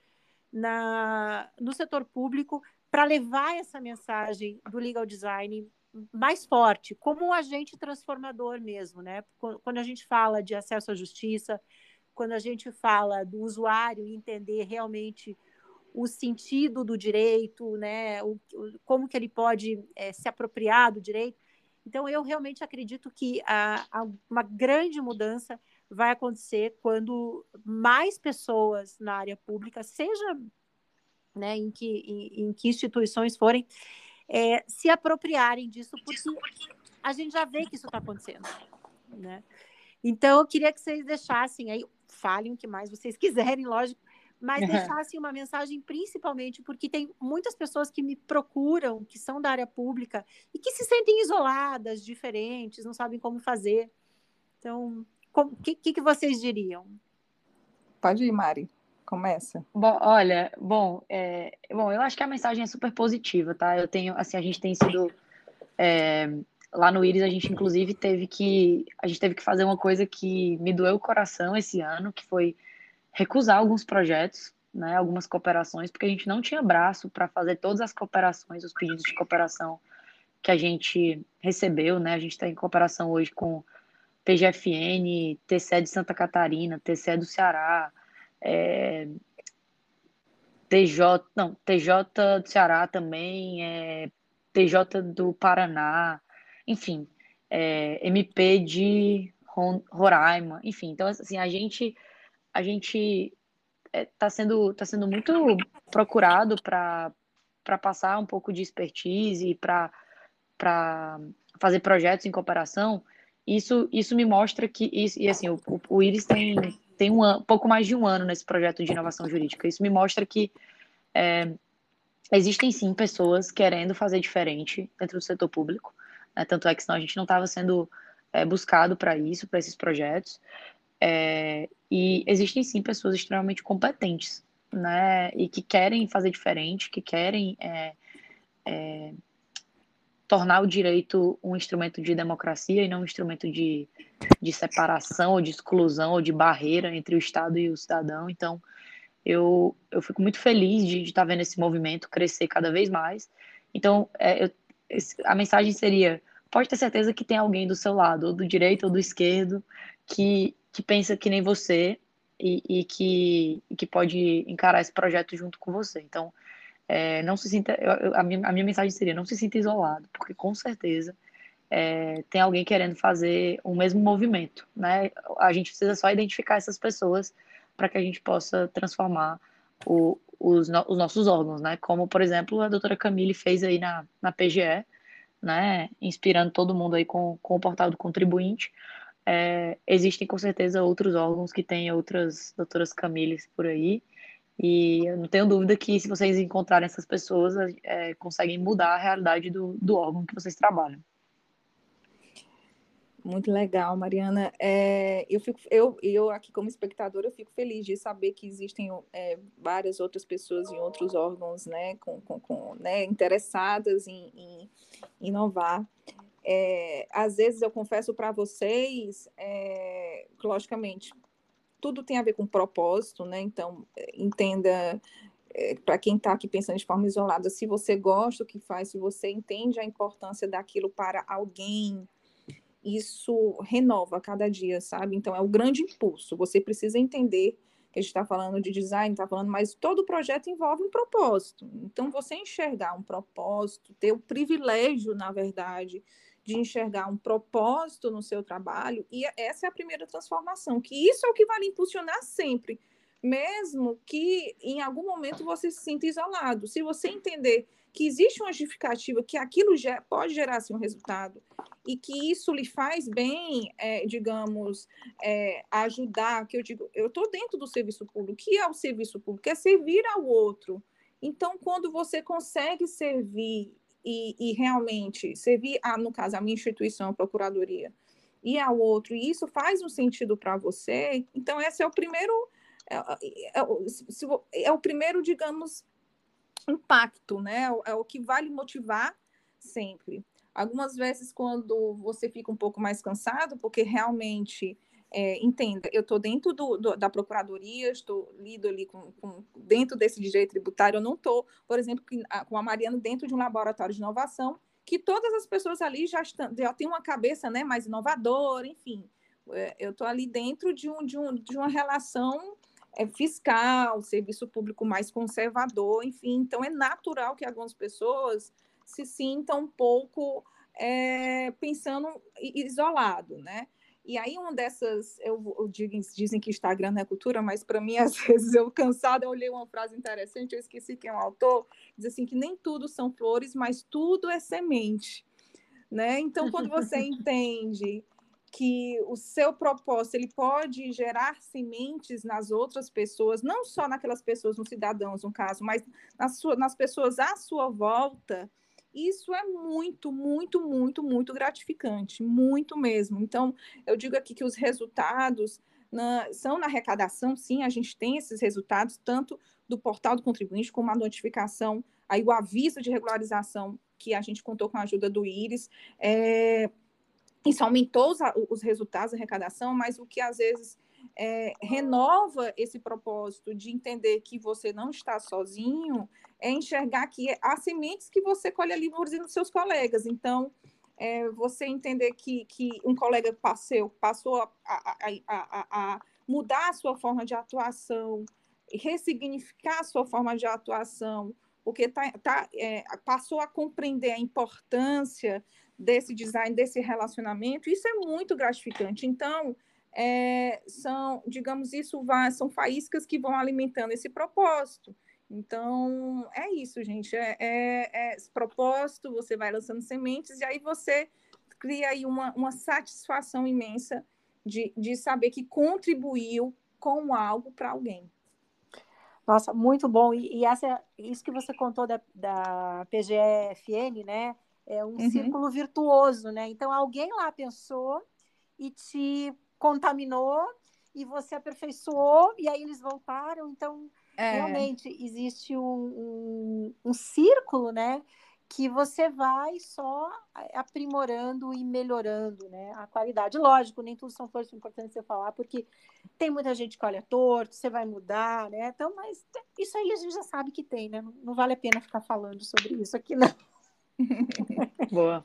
na, no setor público para levar essa mensagem do legal design mais forte, como um agente transformador mesmo, né? Quando a gente fala de acesso à justiça, quando a gente fala do usuário entender realmente o sentido do direito, né? O, como que ele pode é, se apropriar do direito, então, eu realmente acredito que a, a, uma grande mudança vai acontecer quando mais pessoas na área pública, seja né, em, que, em, em que instituições forem, é, se apropriarem disso, porque a gente já vê que isso está acontecendo. Né? Então, eu queria que vocês deixassem aí, falem o que mais vocês quiserem, lógico, mas deixassem uma mensagem principalmente porque tem muitas pessoas que me procuram, que são da área pública e que se sentem isoladas, diferentes, não sabem como fazer. Então, o que, que, que, vocês diriam? Pode ir, Mari. Começa. Bom, olha, bom, é, bom, eu acho que a mensagem é super positiva, tá? Eu tenho, assim, a gente tem sido é, lá no Iris, a gente inclusive teve que, a gente teve que fazer uma coisa que me doeu o coração esse ano, que foi recusar alguns projetos, né, algumas cooperações, porque a gente não tinha braço para fazer todas as cooperações, os pedidos de cooperação que a gente recebeu, né? A gente está em cooperação hoje com PGFN, TCE de Santa Catarina, TCE do Ceará, é, TJ, não, TJ do Ceará também, é, TJ do Paraná, enfim, é, MP de Roraima, enfim, então assim, a gente a gente está é, sendo, tá sendo muito procurado para passar um pouco de expertise, para fazer projetos em cooperação. Isso, isso me mostra que, e assim, o, o Iris tem, tem um, um pouco mais de um ano nesse projeto de inovação jurídica. Isso me mostra que é, existem sim pessoas querendo fazer diferente dentro do setor público. Né? Tanto é que senão a gente não estava sendo é, buscado para isso, para esses projetos. É, e existem sim pessoas extremamente competentes, né? E que querem fazer diferente, que querem é, é, tornar o direito um instrumento de democracia e não um instrumento de, de separação ou de exclusão ou de barreira entre o Estado e o cidadão. Então, eu, eu fico muito feliz de, estar vendo esse movimento crescer cada vez mais. Então, é, eu, a mensagem seria: pode ter certeza que tem alguém do seu lado, ou do direito ou do esquerdo, que que pensa que nem você e, e que, que pode encarar esse projeto junto com você. Então, é, não se sinta. A, minha, a minha mensagem seria: não se sinta isolado, porque com certeza é, tem alguém querendo fazer o mesmo movimento. Né? A gente precisa só identificar essas pessoas para que a gente possa transformar o, os, no, os, nossos órgãos, né? Como, por exemplo, a doutora Camille fez aí na, na PGE, né? Inspirando todo mundo aí com, com o portal do contribuinte é, existem com certeza outros órgãos que têm outras doutoras Camilles por aí. E eu não tenho dúvida que se vocês encontrarem essas pessoas, é, conseguem mudar a realidade do, do órgão que vocês trabalham. Muito legal, Mariana. É, eu, fico, eu, eu aqui como espectadora, eu fico feliz de saber que existem é, várias outras pessoas em outros órgãos, né, com, com, com né, interessadas em, em inovar. É, às vezes eu confesso para vocês, é, logicamente, tudo tem a ver com propósito, né? Então, entenda é, para quem está aqui pensando de forma isolada, se você gosta do que faz, se você entende a importância daquilo para alguém, isso renova a cada dia, sabe? Então, é o grande impulso. Você precisa entender que a gente está falando de design, está falando, mas todo projeto envolve um propósito. Então, você enxergar um propósito, ter o privilégio, na verdade, de enxergar um propósito no seu trabalho, e essa é a primeira transformação, que isso é o que vai lhe impulsionar sempre, mesmo que em algum momento você se sinta isolado. Se você entender que existe uma justificativa, que aquilo pode gerar assim, um resultado, e que isso lhe faz bem, é, digamos, é, ajudar, que eu digo, eu estou dentro do serviço público, o que é o serviço público? É servir ao outro. Então, quando você consegue servir e, e realmente servir, a, no caso, a minha instituição, a Procuradoria, e ao outro, e isso faz um sentido para você, então esse é o primeiro, é, é, é, é o primeiro, digamos, impacto, né? É o que vai motivar sempre. Algumas vezes, quando você fica um pouco mais cansado, porque realmente é, entenda, eu estou dentro do, do, da procuradoria, estou lido ali com, com, dentro desse direito tributário, eu não estou, por exemplo, com a Mariana dentro de um laboratório de inovação, que todas as pessoas ali já, estão, já têm uma cabeça né, mais inovadora, enfim. É, eu estou ali dentro de, um, de, um, de uma relação é, fiscal, serviço público mais conservador, enfim. Então, é natural que algumas pessoas se sintam um pouco é, pensando isolado, né? E aí, uma dessas, eu, eu digo, dizem que Instagram não é cultura, mas para mim, às vezes, eu cansada, eu olhei uma frase interessante, eu esqueci quem é o autor, diz assim que nem tudo são flores, mas tudo é semente. Né? Então, quando você entende que o seu propósito ele pode gerar sementes nas outras pessoas, não só naquelas pessoas, nos cidadãos, no caso, mas nas, nas pessoas à sua volta, isso é muito, muito, muito, muito gratificante, muito mesmo. Então, eu digo aqui que os resultados na, são na arrecadação, sim, a gente tem esses resultados, tanto do portal do contribuinte, como a notificação, aí o aviso de regularização, que a gente contou com a ajuda do Íris. É, isso aumentou os, os resultados da arrecadação, mas o que às vezes é, renova esse propósito de entender que você não está sozinho, é enxergar que há sementes que você colhe ali nos seus colegas. Então, é, você entender que, que um colega passou, passou a, a, a, a, mudar a sua forma de atuação, ressignificar a sua forma de atuação, porque tá, tá, é, passou a compreender a importância desse design, desse relacionamento, isso é muito gratificante. Então, é, são, digamos, isso são faíscas que vão alimentando esse propósito. Então, é isso, gente. É, é, é, esse propósito, você vai lançando sementes e aí você cria aí uma, uma satisfação imensa de, de saber que contribuiu com algo para alguém. Nossa, muito bom. E, e, essa, isso que você contou da, da PGFN, né? É um uhum. círculo virtuoso, né? Então, alguém lá pensou e te contaminou e você aperfeiçoou e aí eles voltaram. Então, é. realmente existe um, um, um, círculo, né? Que você vai só aprimorando e melhorando né, a qualidade. Lógico, nem tudo são flores, é importante você falar, porque tem muita gente que olha torto, você vai mudar, né? Então, mas isso aí a gente já sabe que tem, né? Não, não vale a pena ficar falando sobre isso aqui, não. Boa.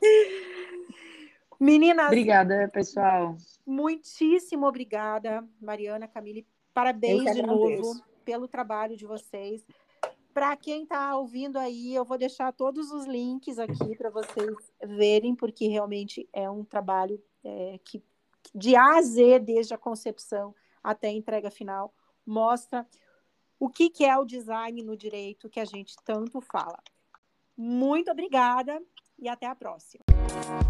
Meninas. Obrigada, pessoal. Muitíssimo obrigada, Mariana, Camille. Parabéns de novo pelo trabalho de vocês. Para quem está ouvindo aí, eu vou deixar todos os links aqui para vocês verem, porque realmente é um trabalho é, que de A a Z, desde a concepção até a entrega final, mostra o que, que é o design no direito que a gente tanto fala. Muito obrigada e até a próxima. Thank you.